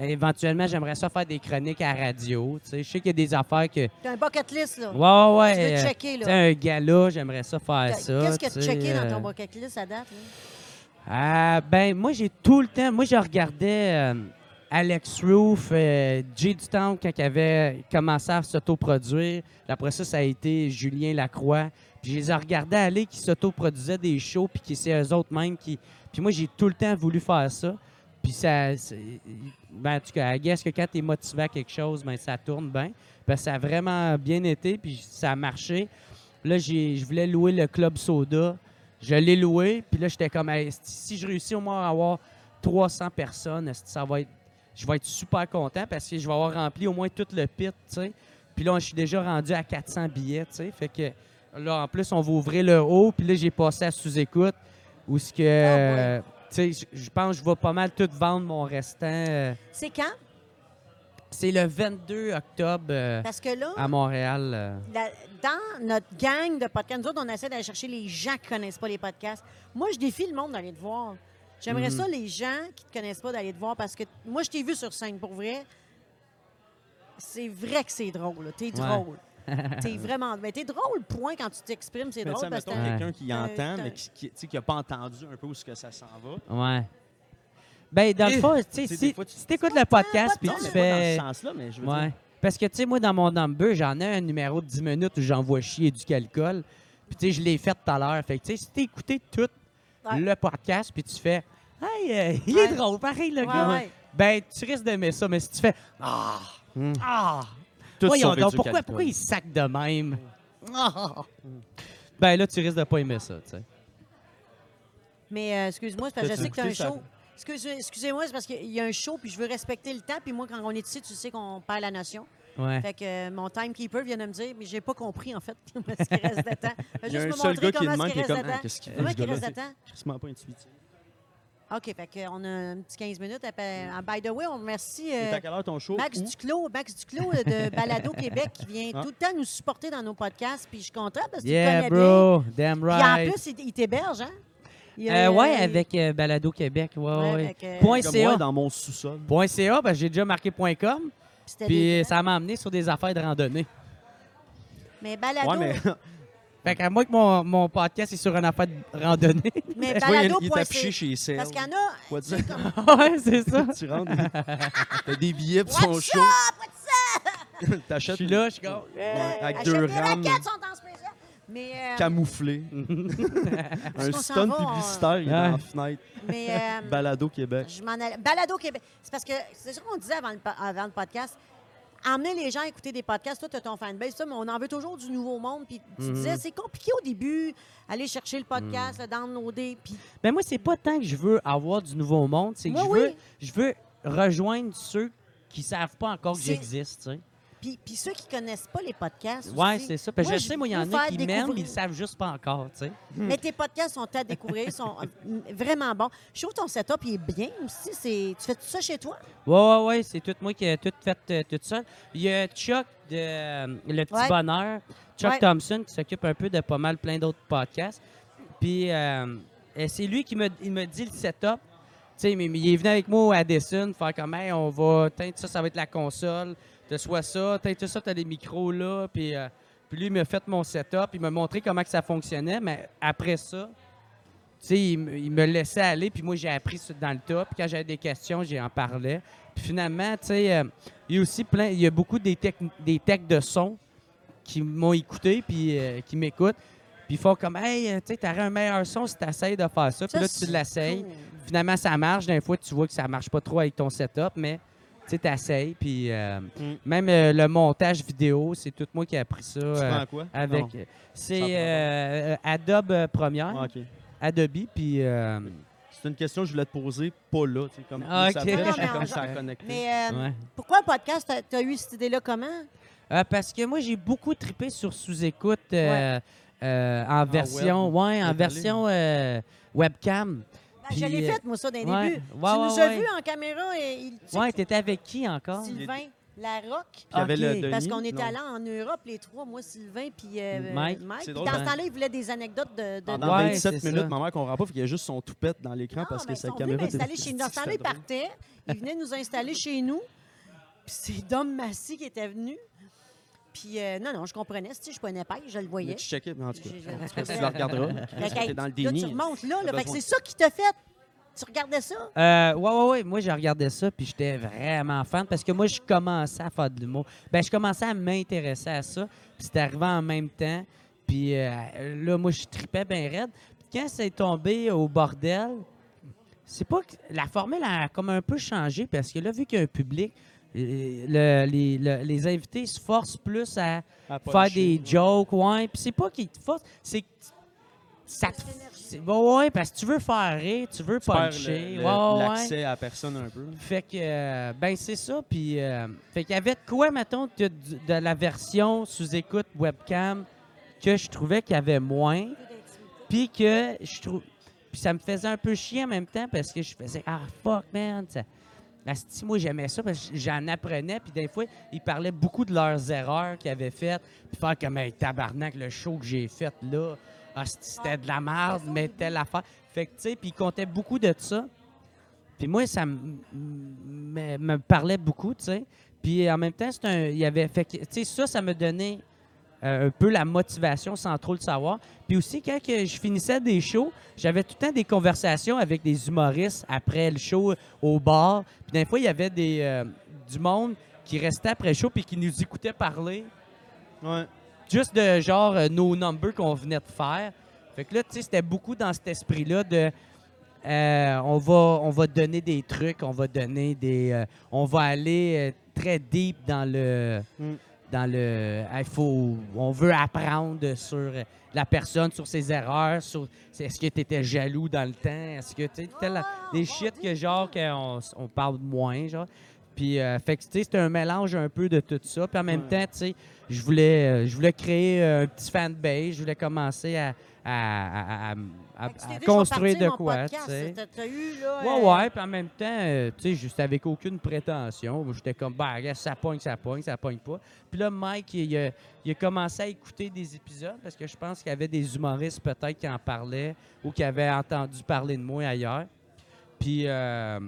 éventuellement, j'aimerais ça faire des chroniques à radio. Tu sais, je sais qu'il y a des affaires que. T'as un bucket list, là. Ouais, ouais. Tu veux euh, checker, tu là. sais, un gala, j'aimerais ça faire ça. Qu'est-ce que tu sais, as checké dans euh, ton bucket list à date? là? Ah, ben, moi, j'ai tout le temps. Moi, je regardais euh, Alex Roof, euh, Jay Temple quand il avait commencé à s'autoproduire. Après ça, ça a été Julien Lacroix. Puis je les ai regardés aller qui s'autoproduisaient des shows, puis qui c'est eux autres même qui. Puis moi, j'ai tout le temps voulu faire ça. Puis ça. Ben, en tout cas, I que quand tu es motivé à quelque chose, ben, ça tourne bien. Que ça a vraiment bien été, puis ça a marché. Là, je voulais louer le Club Soda. Je l'ai loué, puis là, j'étais comme, si- je réussis au moins à avoir 300 personnes, ça va être, je vais être super content parce que je vais avoir rempli au moins tout le pit, tu sais. Puis là, je suis déjà rendu à 400 billets, tu sais. Fait que là, en plus, on va ouvrir le haut, puis là, j'ai passé à sous-écoute où ce que, euh, tu sais, je- pense que je vais pas mal tout vendre mon restant. euh, C'est quand? c'est le 22 octobre euh, Parce que là, à Montréal. euh. la- dans notre gang de podcasts, nous autres, on essaie d'aller chercher les gens qui connaissent pas les podcasts. Moi, je défie le monde d'aller te voir. J'aimerais Mhm. ça, les gens qui te connaissent pas, d'aller te voir parce que moi, je t'ai vu sur scène pour vrai. C'est vrai que c'est drôle. là. T'es drôle. *laughs* T'es vraiment. Mais t'es drôle, point, quand tu t'exprimes, c'est drôle parce que quelqu'un qui Euh, entend, mais qui, sais, qui a pas entendu un peu où ce que ça s'en va. Ouais. Ben, dans le Eh, fond, tu sais, tu sais, si, tu- si t'écoutes le podcast, puis tu fais. pas dans ce sens-là, mais je veux Ouais. dire. Parce que, tu sais, moi, dans mon number, j'en ai un numéro de 10 minutes où j'envoie chier du calcul. Puis, tu sais, je l'ai fait tout à l'heure. Fait que, tu sais, si écouté tout Ouais. le podcast, puis tu fais Hey, euh, *laughs* il Ouais. est drôle, pareil, le Ouais, gars. ouais. Ben, tu risques d'aimer ça. Mais si tu fais Ah, Hmm. ah, Tout voyons donc, pourquoi, pourquoi il sac de même? Ah. Ben, là, tu risques de pas aimer ça, tu sais. Mais euh, excuse-moi, c'est parce que je sais que tu as un ça? show. Excuse- Excusez-moi, c'est parce qu'il y a un show, puis je veux respecter le temps. Puis moi, quand on est ici, tu sais qu'on perd la notion. Ouais. Fait que euh, mon timekeeper vient de me dire, mais j'ai pas compris, en fait, *laughs* comment est-ce qu'il reste de temps. *laughs* Fait Il y a juste un me seul montrer gars qui est comment de est-ce même, qu'il qui est reste comme, de Ah, temps. qu'est-ce qu'il ce reste de temps? C'est crissement pas intuitif. OK, fait qu'on a un petit 15 minutes. Après, ah, by the way, on remercie euh, C'est à quelle heure ton show? Max Où? Duclos, Max Duclos euh, de *laughs* Balado Québec qui vient Ah. tout le temps nous supporter dans nos podcasts. Puis je suis content parce que Yeah, tu connais bien. bro. Damn Puis en right. plus, il, il t'héberge, hein? Il, Euh, ouais, il- avec euh, Balado Québec. Ouais, ouais, ouais. Comme CA. moi, dans mon sous-sol. Point .ca, parce que j'ai déjà marqué point .com. Puis des- ça m'a amené sur des affaires de randonnée. Mais Balado, Ouais, mais *laughs* Fait qu'à moi que mon, mon podcast est sur une affaire de randonnée. *laughs* mais Ouais, il, balado. il est affiché chez. Parce qu'il y en a. Quoi dire? *laughs* ouais, c'est ça. tu rentres, t'as des billets pour son show. Je T'achètes suis là, je suis comme. Ouais, avec deux rames raquettes, sont en spécial. Mais, euh, camouflés. *laughs* Est-ce *laughs* Un qu'on s'en stun va, on- publicitaire, il est Ouais. dans la fenêtre. mais euh, Balado Québec. je m'en allais. Balado Québec. C'est parce que c'est ça qu'on disait avant le, pa- avant le podcast. Emmener les gens à écouter des podcasts, toi, tu as ton fanbase, ça, mais on en veut toujours du nouveau monde. Puis tu Mhm. disais, c'est compliqué au début, aller chercher le podcast, le downloader. Puis Ben moi, c'est pas tant que je veux avoir du nouveau monde, c'est que Moi, je, veux, oui. je veux rejoindre ceux qui savent pas encore que C'est- j'existe, tu sais. Puis, puis ceux qui connaissent pas les podcasts. Ouais, aussi, c'est ça. Parce que moi, je sais, moi, il y en a qui m'aiment, mais ils le savent juste pas encore, tu sais. Mais tes podcasts sont à découvrir, ils sont euh, vraiment bons. Je trouve ton setup il est bien aussi. C'est... Tu fais tout ça chez toi? Ouais, ouais, ouais, c'est tout moi qui ai tout fait euh, tout seul. Il y a Chuck de euh, Le Petit Ouais. Bonheur, Chuck Ouais. Thompson, qui s'occupe un peu de pas mal plein d'autres podcasts. Puis euh, c'est lui qui me, il me dit le setup. Tu sais, mais, mais il est venu avec moi à Addison, faire comme, hey, on va, ça, ça va être la console. T'as soit ça, teinte ça, t'as les micros là. Puis, euh, puis lui, il m'a fait mon setup, il m'a montré comment que ça fonctionnait. Mais après ça, tu sais, il, me- il me laissait aller, puis moi, j'ai appris dans le tas. Puis quand j'avais des questions, j'en parlais. Puis finalement, tu sais, euh, il y a aussi plein, il y a beaucoup des techs, des de son qui m'ont écouté, puis euh, qui m'écoutent. Puis ils font comme, hey, tu sais, un meilleur son si t'essayes de faire ça. Puis là, tu l'essayes. Finalement, ça marche. D'un fois, tu vois que ça marche pas trop avec ton setup, mais tu sais, t'essayes. Puis euh, Mm. même euh, le montage vidéo, c'est tout moi qui ai appris ça. Tu euh, prends quoi? avec, c'est euh, Adobe Premiere, Ah, OK. Adobe, puis euh, C'est une question que je voulais te poser, pas là. tu sais, Comme, Ah, ça ok. fait, Non, je sais mais comme on- ça a connecté. Mais euh, ouais. pourquoi un podcast? T'as, t'as eu cette idée-là comment? Euh, parce que moi, j'ai beaucoup trippé sur sous-écoute euh, euh, en version, web. ouais, en version euh, webcam. Puis, je l'ai euh, fait, moi, ça, d'un ouais, début. ouais, tu ouais, nous as vus en caméra et il, tu Ouais, t'étais avec qui encore? Sylvain Larocque. Puis il y avait Ok. le Denis? Parce qu'on était non. allés en Europe, les trois, moi, Sylvain, puis euh, Mike. Puis C'est dans drôle, ce hein? temps-là, il voulait des anecdotes de. de Pendant Ouais, 27 c'est minutes, ça. ma mère comprend pas, il y a juste son toupette dans l'écran Non, parce que sa caméra était m'installer chez nous. Dans ce temps-là, drôle. partaient. Ils venaient nous installer chez nous. Puis c'est Dom Massy qui était venu. Puis euh, non, non, je comprenais. Si je suis pas une épaisse, je le Mais voyais. tu checkais, mais en tout cas. J'ai- j'ai- En tout cas, tu le regarderas. *laughs* T'es dans le Là, déni. tu remontes là. T'as là. Fait que besoin. c'est ça qui t'a fait. Tu regardais ça? Euh, ouais, ouais, ouais. Moi, j'ai regardé ça, puis j'étais vraiment fan parce que moi, je commençais à faire de l'humour. Ben, je commençais à m'intéresser à ça, puis c'était arrivé en même temps. Puis euh, là, moi, je tripais bien raide. Puis quand c'est tombé au bordel, c'est pas que la formule a comme un peu changé parce que là, vu qu'il y a un public, le- les, le- les invités se forcent plus à À faire des jokes, ouais. Puis c'est pas qu'ils te forcent, c'est que ça te. c'est- Ouais, ouais, parce que tu veux faire rire, tu veux Tu puncher. le- le- ouais, ouais. l'accès à la personne un peu. Fait que, euh, ben c'est ça. Puis, euh, fait qu'il y avait de quoi, mettons, de, de la version sous-écoute webcam que je trouvais qu'il y avait moins. Puis que je trouve. Puis ça me faisait un peu chier en même temps parce que je faisais Ah, fuck, man. Ça, Asti, moi, j'aimais ça parce que j'en apprenais. Puis des fois, ils parlaient beaucoup de leurs erreurs qu'ils avaient faites. Puis faire comme, hey, tabarnak, le show que j'ai fait là, c'était de la merde, mais telle affaire. Fait que, tu sais, puis ils comptaient beaucoup de ça. Puis moi, ça me parlait beaucoup, tu sais. Puis en même temps, un, il y avait fait, tu sais, ça, ça me donnait euh, un peu la motivation sans trop le savoir. Puis aussi, quand que je finissais des shows, j'avais tout le temps des conversations avec des humoristes après le show au bar. Puis des fois, il y avait des, euh, du monde qui restait après le show puis qui nous écoutait parler Ouais. juste de genre euh, nos numbers qu'on venait de faire. Fait que là, tu sais, c'était beaucoup dans cet esprit-là de on va on va donner des trucs, on va donner des on va aller très deep dans le Mm. Dans le il faut on veut apprendre sur euh, la personne sur ses erreurs, sur est-ce que tu étais jaloux dans le temps, est-ce que tu des shit que genre qu'on on parle moins genre. Puis, euh, fait que, tu sais, c'était un mélange un peu de tout ça. Puis en même temps, tu sais, je voulais, euh, je voulais créer euh, un petit fanbase. Je voulais commencer à, à- construire de quoi, tu sais. Eu, là... Ouais, euh, ouais, puis en même temps, euh, tu sais, juste avec aucune prétention. J'étais comme, bah, regarde, ça pogne, ça pogne, ça pogne pas. Puis là, Mike, il, a, il a commencé à écouter des épisodes parce que je pense qu'il y avait des humoristes peut-être qui en parlaient ou qui avaient entendu parler de moi ailleurs. Puis, euh,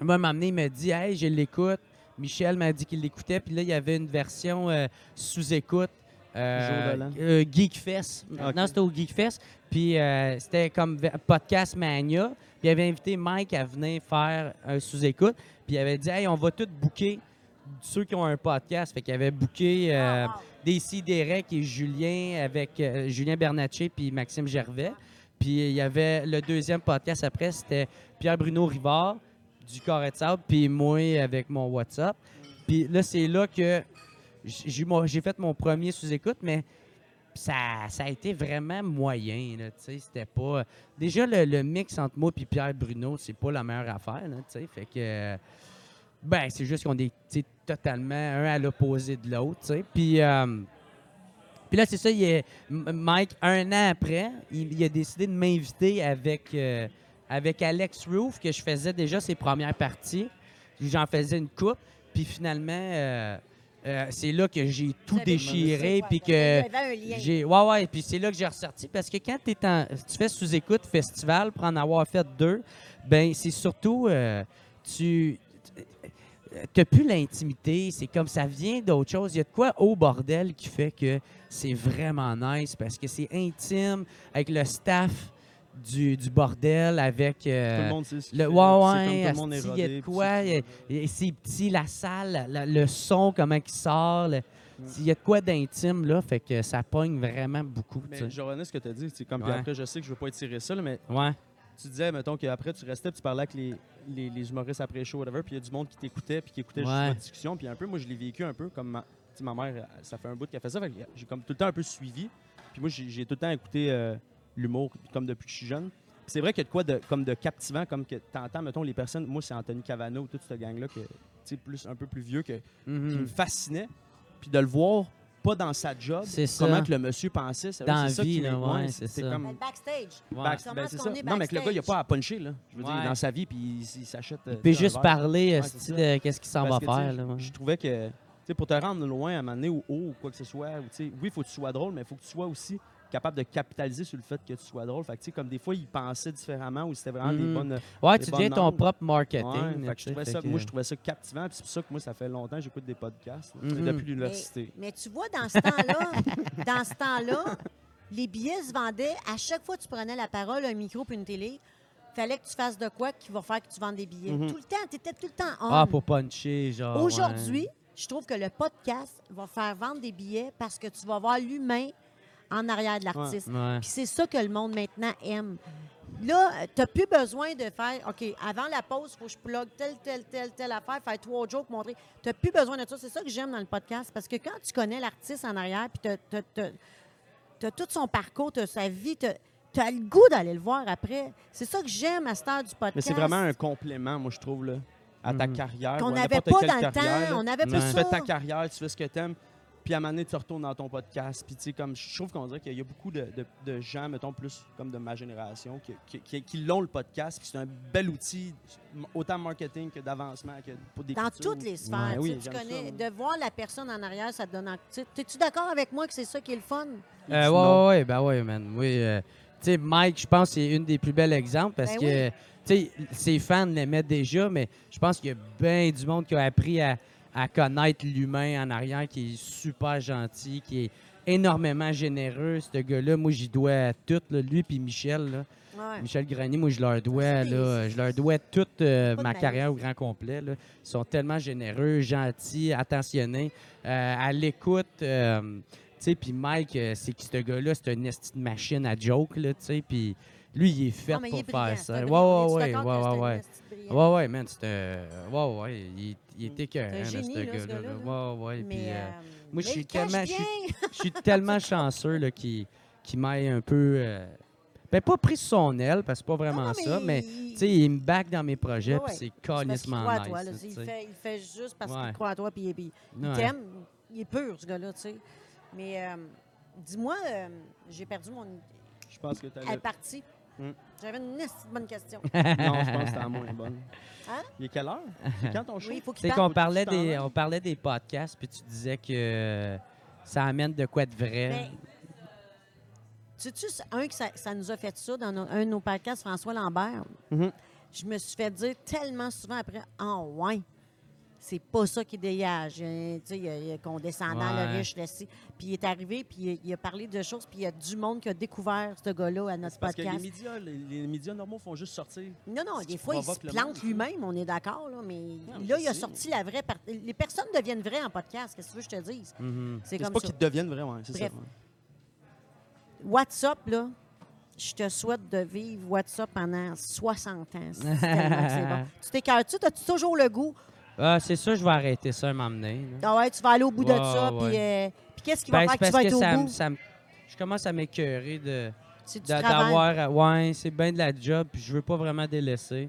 moi, m'a amené, il m'a dit, hey, je l'écoute. Michel m'a dit qu'il l'écoutait. Puis là, il y avait une version euh, sous-écoute. Euh, euh, Geekfest. Non, c'était au Geekfest. Puis euh, c'était comme Podcast Mania. Puis il avait invité Mike à venir faire un sous-écoute. Puis il avait dit Hey, on va tous booker ceux qui ont un podcast. Fait qu'il avait booké euh, wow. DC Derek et Julien avec euh, Julien Bernatchez puis Maxime Gervais. Puis il y avait le deuxième podcast après, c'était Pierre-Bruno Rivard du de Sable, puis moi avec mon WhatsApp. Puis là, c'est là que j'ai fait mon premier sous-écoute, mais ça, ça a été vraiment moyen. C'était pas. Déjà, le, mix entre moi et Pierre Bruno, c'est pas la meilleure affaire. là, fait que. Ben, c'est juste qu'on est totalement un à l'opposé de l'autre. Puis. euh, puis là, c'est ça, il Mike, un an après, il, il a décidé de m'inviter avec, euh, avec Alex Roof, que je faisais déjà ses premières parties. J'en faisais une coupe. Puis finalement, euh, euh, c'est là que j'ai tout déchiré. Puis que j'ai. Ouais, ouais. Puis c'est là que j'ai ressorti. Parce que quand es en, tu fais sous-écoute festival, pour en avoir fait deux, ben c'est surtout. euh, tu. T'as plus l'intimité, c'est comme ça vient d'autre chose. Il y a de quoi au bordel qui fait que c'est vraiment nice parce que c'est intime avec le staff du, du bordel, avec. Tout euh, le monde sait ce le, ouais, ouais, comme tout le monde est quoi, c'est- petit, la salle, la- le son, comment il sort. le- Il y a de quoi d'intime, là, fait que ça pogne vraiment beaucoup. tu Mais je revenais ce que tu as dit. c'est Comme, Ouais. après, je sais que je veux pas étirer ça, là, mais Ouais. tu disais, mettons, qu'après, tu restais, puis tu parlais avec les, les, les humoristes après show, whatever, puis il y a du monde qui t'écoutait, puis qui écoutait juste votre discussion. Puis un peu, moi, je l'ai vécu un peu comme ma, ma mère, ça fait un bout qu'elle fait ça. j'ai comme tout le temps un peu suivi. Puis moi, j'ai j'ai tout le temps écouté euh, l'humour, comme depuis que je suis jeune. Puis c'est vrai qu'il y a de quoi de, comme de captivant, comme que t'entends, mettons, les personnes. Moi, c'est Anthony Cavano, toute cette gang-là, que, plus, un peu plus vieux, que, qui Mhm. me fascinait. Puis de le voir, pas dans sa job, C'est ça. comment que le monsieur pensait. c'est- Dans c'est ça la vie, qui là, ouais, c'est ça. comme- Backstage. Ouais. Back- ben, c'est ça. Non, mais que le gars, il a backstage? pas à puncher, là. Je veux Ouais. dire, dans sa vie, puis il, il s'achète. euh, Il peut un juste verre. parler Ouais, esti, c'est ça. de qu'est-ce qu'il s'en va faire. là. Je trouvais que, tu sais, pour te rendre loin à un moment donné, ou haut, ou quoi que ce soit, ou, tu sais, oui, il faut que tu sois drôle, mais il faut que tu sois aussi capable de capitaliser sur le fait que tu sois drôle. Fait que, tu sais, comme des fois, il pensait différemment, ou c'était vraiment des bonnes. Ouais, des tu deviens ton propre marketing. Ouais, là, fait que je tu sais, trouvais fait ça, que- moi, je trouvais ça captivant, puis c'est pour ça que moi, ça fait longtemps que j'écoute des podcasts, là, Mhm. depuis l'université. Mais tu vois, dans ce temps-là, *laughs* dans ce temps-là, les billets se vendaient. À chaque fois que tu prenais la parole, un micro puis une télé, fallait que tu fasses de quoi qui va faire que tu vendes des billets. Mhm. Tout le temps, tu étais tout le temps on. Ah, pour puncher, genre. ouais. Aujourd'hui, je trouve que le podcast va faire vendre des billets parce que tu vas voir l'humain en arrière de l'artiste. Ouais. Puis c'est ça que le monde maintenant aime. Là, tu n'as plus besoin de faire, OK, avant la pause, il faut que je plug telle, telle, telle, telle affaire, faire trois jokes, montrer. Tu n'as plus besoin de ça. C'est ça que j'aime dans le podcast. Parce que quand tu connais l'artiste en arrière, puis tu as, tout son parcours, tu as sa vie, tu as, le goût d'aller le voir après. C'est ça que j'aime à cette heure du podcast. Mais c'est vraiment un complément, moi, je trouve, là, à ta Mhm. carrière. qu'on n'avait pas dans le temps. là. On Ouais. sais, ça. tu fais ta carrière, tu fais ce que tu aimes, puis à un moment donné, tu retournes dans ton podcast. Puis, tu sais, comme, je trouve qu'on dirait qu'il y a beaucoup de, de- de gens, mettons, plus comme de ma génération, qui, qui, qui- qui l'ont le podcast, puis c'est un bel outil, autant marketing que d'avancement, que pour des Dans cultures. toutes les sphères. Ouais, oui, tu ça, connais, de voir la personne en arrière, ça te donne. en- tu sais, Es-tu d'accord avec moi que c'est ça qui est le fun? Euh, ouais, non. ouais, ouais, ben ouais, man. Oui. euh, tu sais, Mike, je pense que c'est une des plus belles exemples parce Ben que, tu sais, ses fans l'aimaient déjà, mais je pense qu'il y a bien du monde qui a appris à, à connaître l'humain en arrière, qui est super gentil, qui est énormément généreux, ce gars-là. Moi, j'y dois tout, là, lui puis Michel, là. Ouais. Michel Grenier, moi, je leur dois, là, je leur dois toute euh, ma carrière au grand complet. là. Ils sont tellement généreux, gentils, attentionnés, euh, à l'écoute. euh, tu sais, puis Mike, euh, c'est que ce gars-là, c'est une machine à joke, là, tu sais, puis lui, il est fait Non, il pour est faire ça. Ouais, ouais, ouais, ouais, ouais, ouais. Ouais, man, c'était... Ouais, ouais, il, il était là, génie, ce là, ce gars-là. là. Ouais, ouais, puis... Euh, euh, moi, je suis il tellement- je suis- bien. je suis tellement *laughs* chanceux là, qu'il qu'il m'aille un peu euh, Ben, pas pris sur son aile, parce que c'est pas vraiment Non, non, ça, mais il- tu sais, il me back dans mes projets, Ouais, puis c'est calissement croit à nice. toi, là, tu tu il, fait, il fait juste parce Ouais. qu'il croit à toi, puis, puis il Ouais. t'aime. Il est pur, ce gars-là, tu sais. Mais euh, dis-moi, euh, j'ai perdu mon... Je pense que t'as Elle est partie. Hmm. J'avais une bonne question. *laughs* Non, je pense que c'était la moins bonne. Hein? Il est quelle heure? C'est quand ton show? Oui, il faut qu'il Tu sais parle. qu'on parlait, tu des, on parlait des podcasts, puis tu disais que ça amène de quoi de vrai. Mais, sais-tu, c'est un que ça, ça nous a fait ça dans nos- un de nos podcasts, François Lambert? Mhm. Je me suis fait dire tellement souvent après, ah ouais, c'est pas ça qui dégage. Euh, Tu sais, il y a- il y a condescendant, Ouais. le riche, le ci. Puis il est arrivé, puis il, il a parlé de choses, puis il y a du monde qui a découvert ce gars-là à notre Parce que les podcast. médias, les, les médias normaux font juste sortir. Non, non, des fois, il se plante lui-même, on est d'accord, là, mais Non, là, il a sorti la vraie partie. Les personnes deviennent vraies en podcast, qu'est-ce que tu veux que je te dise? Mhm. C'est C'est comme pas qu'ils deviennent vraiment, c'est ça. Ouais. WhatsApp, là, je te souhaite de vivre WhatsApp pendant 60 ans. Bon. *laughs* Tu t'écœures-tu? As-tu toujours le goût? Ah, c'est sûr, je vais arrêter ça, m'emmener. Ah ouais, tu vas aller au bout de Ouais, ça, ouais. puis euh, puis qu'est-ce qui Ben, va faire que tu parce vas être que au ça, bout? je commence à m'écœurer de d'avoir. Ouais, c'est bien de la job, puis je veux pas vraiment délaisser.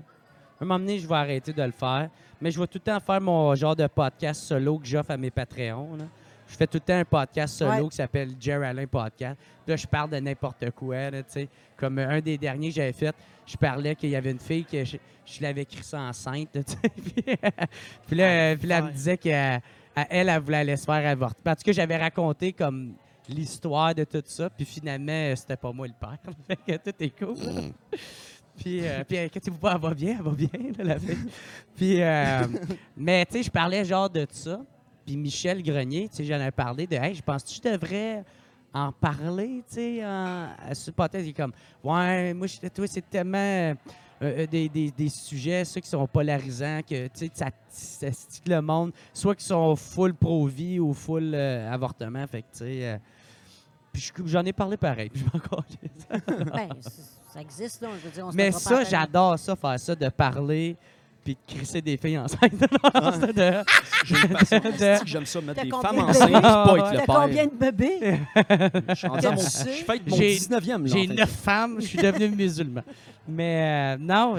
À un moment donné, je vais arrêter de le faire. Mais je vais tout le temps faire mon genre de podcast solo que j'offre à mes Patreons. là. Je fais tout le temps un podcast solo Ouais. qui s'appelle Jerry Allen Podcast. Puis là, je parle de n'importe quoi. là, tu sais. Comme euh, un des derniers que j'avais fait, je parlais qu'il y avait une fille que je, je l'avais écrit ça enceinte. là, puis, *laughs* puis là, euh, puis là, elle me disait elle, elle voulait aller se faire avorter. Tout cas, j'avais raconté comme l'histoire de tout ça. Puis finalement, euh, c'était pas moi le père. *laughs* fait que tout est cool. Puis, euh, puis inquiétez-vous pas, elle va bien, elle va bien, là, la fille. *laughs* Puis, euh, mais tu sais, je parlais genre de ça. Puis Michel Grenier, tu sais, j'en ai parlé de, hey, je pense que je devrais en parler, tu sais, à ce. Il est comme, ouais, moi, je- toi, c'est tellement euh, euh, des, des- des sujets, ceux qui sont polarisants, que, tu sais, ça, ça stick le monde, soit qui sont full pro-vie ou full euh, avortement. Fait que, tu sais, puis je- j'en ai parlé pareil, puis je calisse. *laughs* Ben, ça existe, là. Je veux dire, on se Mais ça, j'adore ça, faire ça, de parler puis de crisser des filles enceintes. C'est de- J'ai une passion. *laughs* De- que J'aime ça, mettre des femmes de enceintes pas être le père. combien de bébés? *laughs* Je suis rendu à mon- je fête mon J'ai- 19e. là, J'ai en fait. neuf femmes, je suis devenu musulman. Mais euh, non,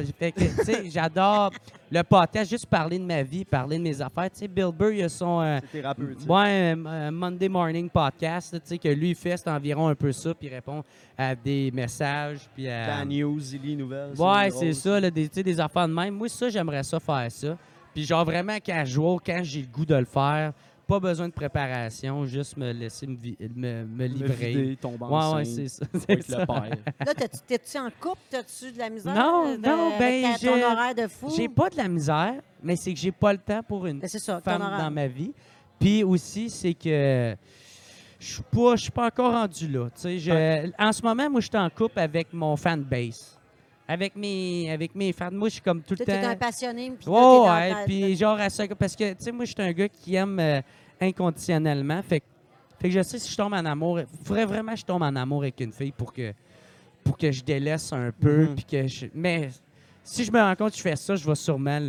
j'adore le podcast, juste parler de ma vie, parler de mes affaires. Tu sais, Bill Burr, il a son euh, C'est ouais, un- un Monday Morning Podcast, tu sais, que lui il fait, c'est environ un peu ça, puis il répond à des messages, puis à... La news, les nouvelles. Ouais, c'est ça, là, des, tu sais, des affaires de même. Moi, ça, j'aimerais ça faire ça. Puis genre vraiment casual, quand j'ai le goût de le faire, pas besoin de préparation, juste me laisser me, me, me Me livrer. vider, tomber Ouais, ouais, c'est ça. être ça. le père. Là, t'es-tu en couple? T'as-tu de la misère? Non, de- non, ben, avec ton j'ai- horaire de fou? J'ai pas de la misère, mais c'est que j'ai pas le temps pour une Ben, c'est ça, ton femme horaire. dans ma vie. Puis aussi, c'est que je suis pas, je suis pas encore rendu là. tu sais. Je- En ce moment, moi, je suis en couple avec mon fanbase. Avec mes, avec mes fans. Moi, je suis comme tout Tu le sais, t'es temps. un passionné. puis là, Ouais, t'es dans ouais, ta- puis genre à ça, parce que, tu sais, moi, je suis un gars qui aime euh, inconditionnellement, fait, que- fait que je sais si je tombe en amour, il faudrait vraiment que je tombe en amour avec une fille pour que, pour que je délaisse un peu, Mhm. puis que je- mais si je me rends compte que je fais ça, je vais sûrement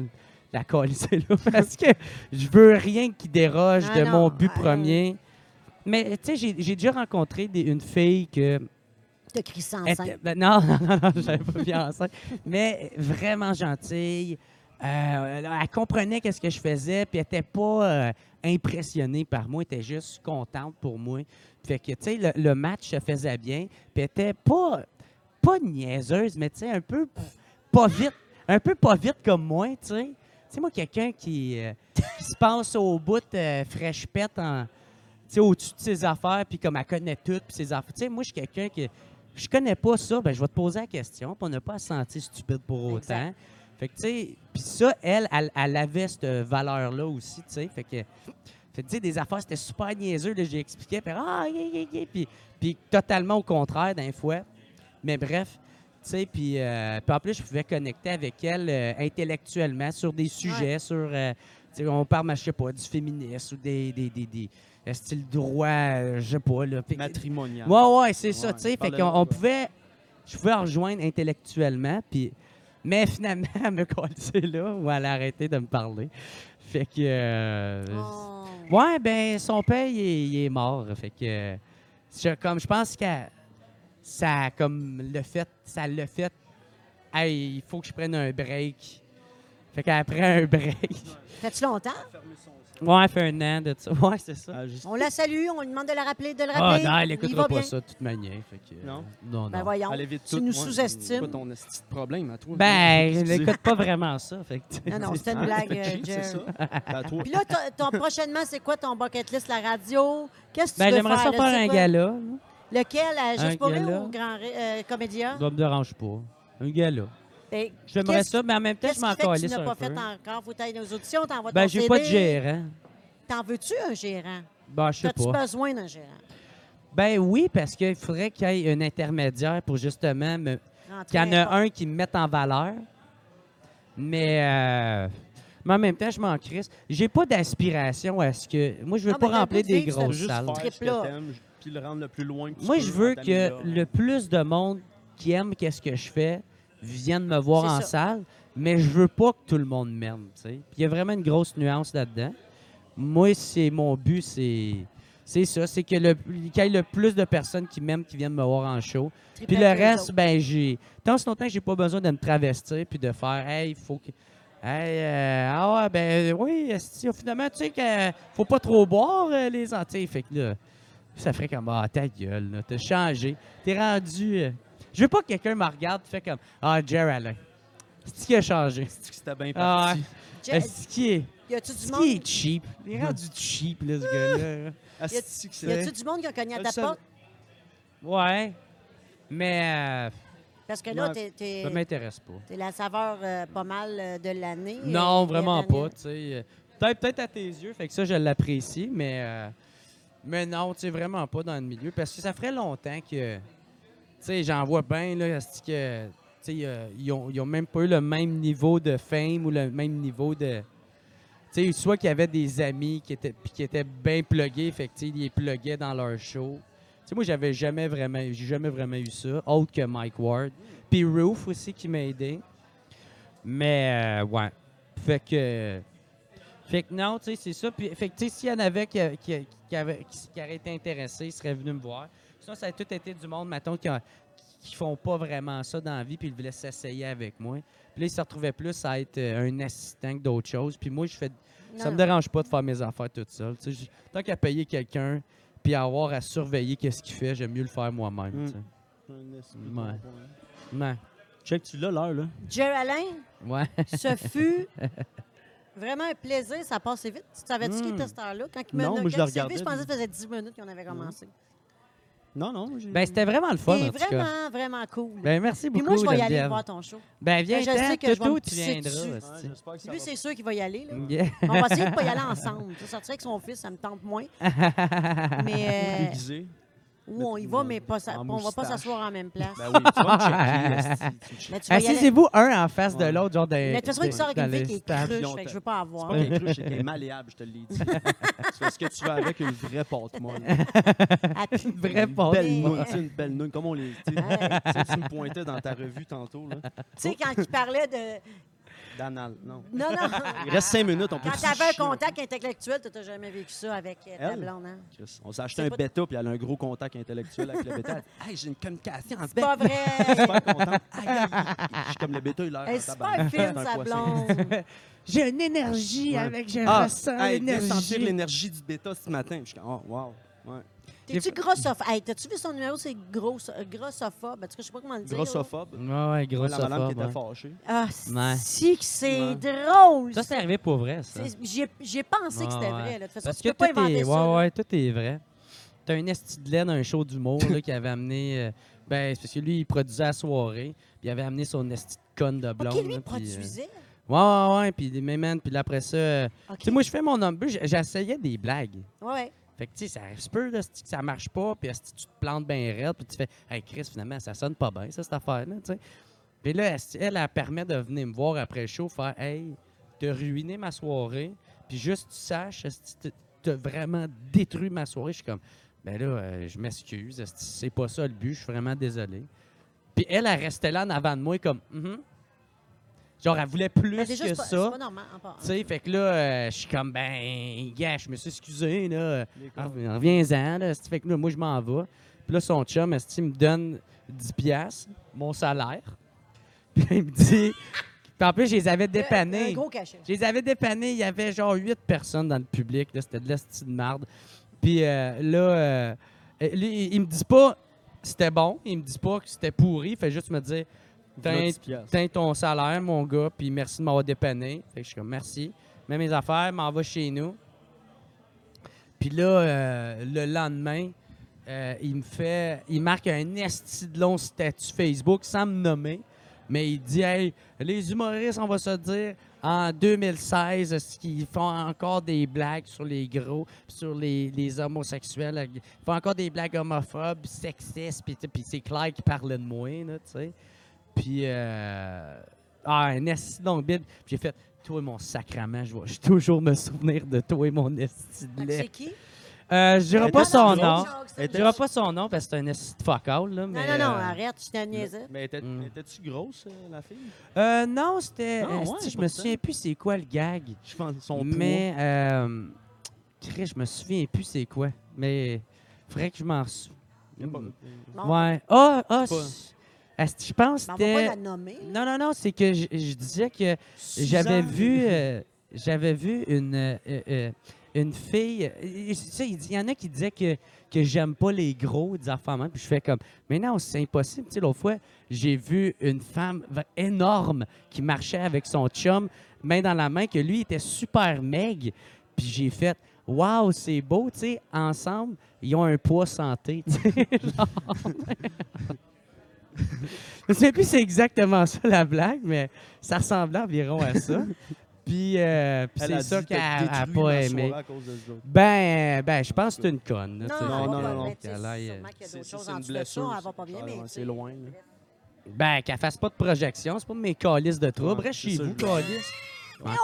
la colisser là, *laughs* parce que je veux rien qui déroge Ah de non, mon but ah, premier. Mais, tu sais, j'ai- déjà rencontré des- une fille que... T'as crissé enceinte. ben non, *laughs* non, non, non, j'avais pas bien enceinte. Mais vraiment gentille. Euh, elle, elle comprenait qu'est-ce que je faisais, puis elle était pas euh, impressionnée par moi, était juste contente pour moi. Fait que, tu sais, le, match se faisait bien, puis était pas, pas niaiseuse, mais tu sais, un peu pas vite, un peu pas vite comme moi, tu sais. Tu moi, quelqu'un qui, euh, qui se passe au bout euh, fraîche pète au-dessus de ses affaires, puis comme elle connaît tout, puis ses affaires. Tu sais, moi, je suis quelqu'un qui, je connais pas ça, ben je vais te poser la question, puis on n'a pas se sentir stupide pour autant. Fait que, tu sais, puis ça, elle, elle, elle avait cette valeur-là aussi, tu sais. Fait que, fait que, tu sais, des affaires, c'était super niaiseux, là, j'ai expliqué, puis ah, yeah, yeah, yeah, puis, puis totalement au contraire d'un fois. Mais bref, tu sais, puis, euh, puis en plus, je pouvais connecter avec elle euh, intellectuellement sur des sujets, sur, euh, tu sais, on parle, je sais pas, du féminisme ou des, des, des, des, style droit, je sais pas, là. Fait Matrimonial. Ouais, ouais, c'est ça, tu sais. Fait qu'on pouvait. Je pouvais en rejoindre intellectuellement, puis. Mais finalement, elle me collait là ou elle a arrêté de me parler. Fait que. euh, Oh. Ouais, ben, son père, il est, il est mort. Fait que. je, comme je pense qu'elle. ça comme le fait, ça l'a fait. Hey, il faut que je prenne un break. Fait qu'après un break. Fait-tu longtemps? Ouais, fait un an de ça. *laughs* Ouais, c'est ça. Ah, juste- On la salue, on lui demande de, la rappeler, de le Ah, rappeler. non, elle Il écoutera va pas bien. ça de toute manière. Fait que, euh, Non? Non, Ben non. voyons. Allez vite Tu tout. nous sous-estimes. C'est quoi ton esti de problème à toi? Ben, *laughs* elle Tu- n'écoute pas vraiment ça. Fait que, Non, non, c'était une *laughs* blague, euh, cheap, c'est Jerry. ça. Toi. Puis là, ton, prochainement, c'est quoi ton bucket list, la radio? Qu'est-ce que tu Ben, veux j'aimerais faire? ça là? faire C'est un gala. Lequel? À Juste pour ou Grand euh, Comédia? Ça me dérange pas. Un gala. Ben, J'aimerais qu'est-ce- ça, mais en même temps, je m'en que tu calisse n'as pas fait encore? Faut aller aux auditions, t'envoies Ben, ton j'ai CD. pas de gérant. T'en veux-tu un gérant? Ben, je sais As-tu pas. besoin d'un gérant? Ben oui, parce qu'il faudrait qu'il y ait un intermédiaire pour justement me... Qu'il y en a un qui me mette en valeur. Mais, euh, mais en même temps, je m'en crisse. J'ai pas d'aspiration à ce que. Moi, je veux Non, pas remplir des grosses juste salles. puis le rendre le plus loin que tu Moi, peux je veux que le plus de monde qui aime qu'est-ce que je fais vienne me voir en ça. salle, mais je veux pas que tout le monde m'aime. Il y a vraiment une grosse nuance là-dedans. Moi, c'est mon but, c'est c'est ça, c'est que le qu'il y ait le plus de personnes qui m'aiment qui viennent me voir en show. Puis le reste, ben j'ai tant si longtemps que j'ai pas besoin de me travestir puis de faire hey, il faut que Hey, euh, ah ouais, ben oui, finalement, tu sais que faut pas trop boire euh, les antilles. Fait que là, ça ferait comme, ah, ta gueule, t'as changé. T'es rendu. Euh, Je veux pas que quelqu'un me regarde et fait comme, ah, Jer Alain. C'est qui a changé? C'est que c'était bien Ah, parti. Jay, C'est qui est, y a-tu du monde? qui est cheap? Il est rendu cheap, là, ce gars-là. Que Y a-tu du monde qui a cogné à ta porte? Ouais. Mais Parce que là, t'es, euh, ça m'intéresse pas. t'es la saveur euh, pas mal euh, de l'année. Non, euh, vraiment pas. tu sais. Euh, Peut-être peut-être à tes yeux, fait que ça, je l'apprécie, mais, euh, mais non, tu sais, vraiment pas dans le milieu. Parce que ça ferait longtemps que. Sais, j'en vois bien, là, que. Euh, ils, ont, ils même pas eu le même niveau de fame ou le même niveau de. Tu sais, soit qu'il y avait des amis qui étaient, qui étaient bien plugués, fait ils les pluguaient dans leur show. Moi, j'avais jamais vraiment, j'ai jamais vraiment eu ça, autre que Mike Ward. Puis Roof aussi qui m'a aidé. Mais, euh, ouais. Fait que. Fait que non, tu sais, c'est ça. Puis, fait que, s'il y en avait qui, qui, qui, avaient- qui, qui auraient été intéressés, ils seraient venus me voir. Sinon, ça a tout été du monde, mettons, qui, a- qui font pas vraiment ça dans la vie, puis ils voulaient s'essayer avec moi. Puis là, ils se retrouvaient plus à être euh, un assistant que d'autres choses. Puis moi, je fais. Ça Non, me non. dérange pas de faire mes affaires toute seule. Tu sais, j- tant qu'à payer quelqu'un, puis avoir à surveiller qu'est-ce qu'il fait, j'aime mieux le faire moi-même. Mm. Ouais. Ouais. Check, tu l'as l'heure, là. Jerry Alain, Ouais. ce fut *laughs* vraiment un plaisir. Ça passait vite. Tu savais-tu qu'il Mm. était cette heure-là? Quand il me Non, quand moi, je le Je pensais que ça faisait 10 minutes qu'on avait commencé. Non, non. j'ai- Ben, c'était vraiment le fun, C'est en tout cas. vraiment, vraiment cool. Ben, merci Puis beaucoup, moi, je vais y aller voir ton show. Ben, viens, je sais que je tu viendras. ça Lui, va. c'est sûr qu'il va y aller. Là. Yeah. On va essayer de pas y aller *laughs* ensemble. Tu sais, sortir avec son fils, ça me tente moins. *laughs* Mais euh. Où on y va, mais pas, sa- En on va pas moustache. s'asseoir en même place. Ben oui, tu vas me checker, *laughs* esti, tu me checkes. Mais tu vas y aller. Assisez-vous un en face de Ouais. l'autre, genre des. Mais de toute façon, il sort avec une fille les qui est cruche, fait que je veux pas C'est avoir. pas qu'elle est cruche, c'est qu'elle est malléable, je te l'ai dit. C'est parce que tu vas avec une vraie pâte molle. Pu- Une vraie Une pâte belle molle. nouille, tu sais, une belle nouille, comme on les. Tu sais, Ouais. tu sais, tu me pointais dans ta revue tantôt, là. Tu sais, quand il parlait de. D'anal, non. Non, non. *laughs* Il reste cinq minutes, on peut Quand tu avais un contact intellectuel, tu n'as jamais vécu ça avec euh, ta Elle? blonde, hein? Chris, On s'est acheté C'est un pas- bêta, puis elle a un gros contact intellectuel avec le bêta. Hey, j'ai une communication en C'est pas vrai. *laughs* super content. Aïe, aïe, aïe. Je suis comme le bêta, il a Elle l'air est en super tabarnak. fine, C'est un sa poisson. blonde. *laughs* J'ai une énergie Ouais. avec, je Ah, ressens hey, viens sentir l'énergie. l'énergie du bêta ce matin. Je suis comme, oh, wow. Ouais. T'es-tu grossophobe? Hey, t'as-tu vu son numéro? C'est gros, euh, grossophobe? En tout cas, je sais pas comment le dire. Grossophobe. Ouais, ouais, gros la madame qui était ouais. fâchée. Ah, Ouais. si que c'est Ouais. drôle. Ça, c'est arrivé pour vrai, ça. J'ai j'ai pensé que c'était Ouais, vrai. ouais. Là. De toute façon, Parce tu que peux pas tout inventer est, ça. ouais, là. ouais, tout est vrai. T'as un esti de laine, un show d'humour là, qui avait amené. euh, ben, c'est parce que lui, il produisait la soirée, puis il avait amené son esti de conne de blonde. OK, lui là, puis, euh, produisait? ouais, ouais, ouais, puis mais man, puis après ça. euh, OK. Tu sais, moi, je fais mon j- j'essayais des blagues. Ouais, ouais. Fait que, tu sais, ça arrive peu, là, ça marche pas, puis tu te plantes bien raide, puis tu fais, hey, Chris, finalement, ça sonne pas bien, ça, cette affaire-là, tu sais. Puis là, esti, elle, elle permet de venir me voir après le show, faire, hey, t'as ruiné ma soirée, puis juste, tu saches, t'as- vraiment détruit ma soirée. Je suis comme, ben là, euh, je m'excuse, c'est pas ça le but, je suis vraiment désolé. Puis elle, elle restait là en avant de moi, comme, Mhm. Genre, elle voulait plus Mais déjà, que pas, ça. c'est pas normal. Tu sais, fait que là, euh, je suis comme, ben, gars, je me suis excusé, là. Ah. Reviens-en, là. Fait que là, moi, je m'en vais. Puis là, son chum, esti, il me donne 10 piastres, mon salaire? *laughs* Puis il me dit... Puis en plus, je les avais Un dépannés. gros cachet. Je les avais dépannés. Il y avait genre 8 personnes dans le public. là. C'était de l'esti de marde. Puis euh, là, euh, euh, lui, il, il me dit pas c'était bon. Il me dit pas que c'était pourri. Il fait juste me dire Voilà Tiens, 10 piastres. tiens ton salaire, mon gars, puis merci de m'avoir dépanné. Fait que je suis comme merci. Mets mes affaires, m'en va chez nous. Puis là, euh, le lendemain, euh, il me fait. Il marque un esti de long statut Facebook sans me nommer. Mais il dit Hey, les humoristes, on va se dire, en 2016, est-ce qu'ils font encore des blagues sur les gros, sur les, les homosexuels. Ils font encore des blagues homophobes, sexistes, puis c'est clair qu'ils parlaient de moi, tu sais. Puis, euh, ah, un esti de longue bide. Puis j'ai fait, toi, mon sacrament, je vais je vais toujours me souvenir de toi et mon esti de lait. C'est qui? Euh, je dirais Elle pas son nom. Je dirais pas son nom parce que c'est un esti de fuck all, là. Non, Mais, non, non, euh, arrête, je t'ai niaisé. Mais était- Mm. étais-tu grosse, euh, la fille? euh, non, c'était. Ah, esti, ouais, je me pourtant. souviens plus c'est quoi le gag. Je pense son mais, euh, Chris, je me souviens plus c'est quoi. Mais, faudrait que je m'en souvienne. Bon. Ouais. Ah, ah, C'est pas- c'est- je pense que la nommer. Non, non, non, c'est que je, je disais que j'avais vu, euh, j'avais vu une, euh, euh, une fille. il y en a qui disaient que, que j'aime pas les gros, des même. Puis je fais comme, mais non, c'est impossible. Tu sais, l'autre fois, j'ai vu une femme énorme qui marchait avec son chum, main dans la main, que lui était super maigre. Puis j'ai fait, waouh, c'est beau, tu sais, ensemble, ils ont un poids santé. *laughs* Je sais plus si c'est exactement ça la blague, mais ça ressemblait environ à ça. Puis, euh, puis c'est ça qu'elle n'a pas aimé. à cause de. Ben, ben, je pense que c'est une conne. là, Non, non, non, non, euh, a C'est en une blessure. elle va pas bien, mais C'est loin. là. Ben, qu'elle fasse pas de projection. C'est pas mes calices de trouble. Ouais, Reste chez vous, calice.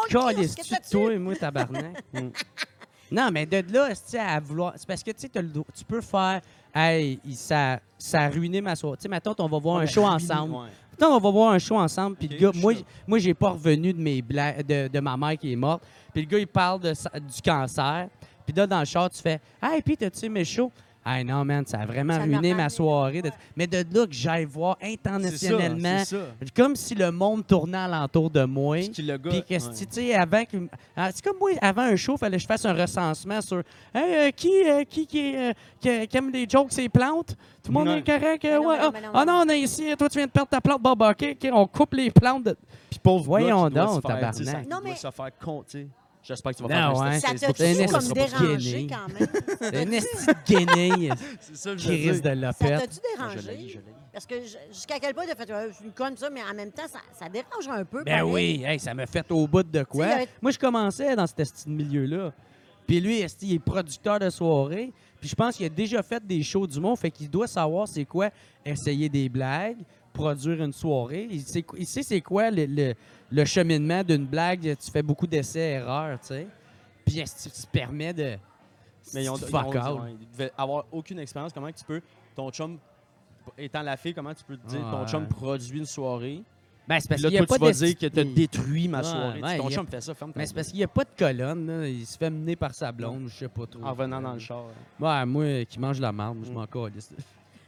Calice, tu toi et moi, tabarnak? Mm. *laughs* Non, mais de là, c'est à vouloir. C'est parce que tu sais, t'as le do- tu peux faire. Hey, ça, ça a ruiné ma soirée. Tu sais, mettons, on va voir un show ruiné, ensemble. ouais. On va voir un show ensemble. Puis le gars, moi, moi, j'ai pas revenu de, mes bla- de, de ma mère qui est morte. Puis le gars, il parle de du cancer. Puis là, dans le char, tu fais Hey, puis t'as-tu aimé le show? Hey, non, man, ça a vraiment Ça ruiné ma soirée. de-. Mais de là que j'aille voir internationalement, ça, comme si le monde tournait alentour de moi. Puis que le gars- Puis que, ouais. tu sais, avant que. ah, C'est comme moi, avant un show, il fallait que je fasse un recensement sur. Hey, euh, qui, euh, qui, qui, euh, qui, qui aime les jokes, ces plantes? Tout le monde est correct? euh, non, ouais. non, ah, mais non, ah on est ici. Toi, tu viens de perdre ta plante. Bon, bah, OK, OK, on coupe les plantes. de- Puis pauvre Voyons gars qui doit donc, se faire, tu sais, ça- tabarnak. Non, doit se faire sais. J'espère que tu vas Non, faire un ouais. test Ça Facebook. t'a-tu C'est un comme dérangé quand même? *laughs* C'est une esti de guenille *laughs* C'est ça que je qui veux dire. risque de la Ça t'a-tu Je l'ai, dérangé? je l'ai. Parce que je- jusqu'à quel point t'as fait, euh, je suis une conne, ça, mais en même temps, ça, ça dérange un peu. Ben pareil. oui, hey, ça m'a fait au bout de quoi. Tu sais, il y avait- Moi, je commençais dans cet esti de milieu-là. Puis lui, esti, il est producteur de soirée. Puis je pense qu'il a déjà fait des shows du monde, fait qu'il doit savoir c'est quoi essayer des blagues, produire une soirée. Il sait, il sait c'est quoi le, le- le cheminement d'une blague. Tu fais beaucoup d'essais-erreurs, tu sais. Puis tu te permets de... Mais ils ont, Fuck ils ont- out. ils devaient avoir aucune expérience. Comment que tu peux, ton chum, étant la fille, comment tu peux te dire, ton Ouais. chum produit une soirée, Ben, c'est parce qu'il n'y a toi, pas tu vas dire que tu as détruit ma soirée. ouais, ton a- chum fait ça, ferme ta Mais c'est parce qu'il n'y a pas de colonne, là. Il se fait mener par sa blonde, je sais pas trop. En revenant dans le char. Ouais, moi, qui mange la marde, je Mm. m'en calisse.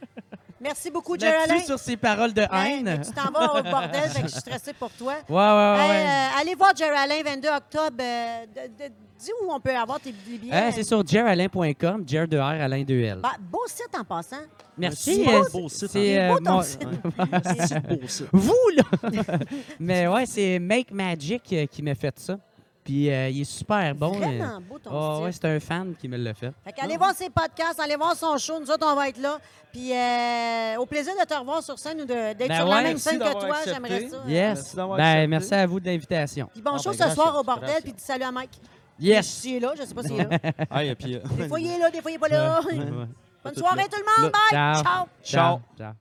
*laughs* Merci beaucoup, Geraldine. sur ces paroles de Hey, haine. tu t'en vas au bordel, fait que je suis stressée pour toi. *laughs* Ouais, ouais, ouais. Euh, allez voir Geraldine, 22 octobre. euh, de- de- dis où on peut avoir tes billets. Hein, c'est sur jeralain.com, jer de R, Alain 2L. Bah, beau site en passant. Merci. C'est euh, beau site, c'est, hein. euh, Beau ton *laughs* site. Beau, ça. Vous, là! *laughs* Mais ouais, c'est Make Magic euh, qui m'a fait ça. Puis euh, il est super bon. Vraiment beau ton Oh, ouais, c'est un fan qui me l'a fait. Fait qu'allez voir ses podcasts, allez voir son show. Nous autres, on va être là. Puis euh, au plaisir de te revoir sur scène ou d'être Ben sur ouais, la même scène que toi. J'aimerais ça. Yes. Merci Ben, accepté. merci à vous de l'invitation. Puis bon Ah, show ben, ce soir au bordel. Puis dis salut à Mike. Yes! S'il est là, je sais pas s'il est là. *laughs* Ah, et puis, euh, Des fois, il est là, des fois, il est pas là. *laughs* Bonne soirée, tout le monde. Bye. Ciao. Ciao. Ciao. Ciao.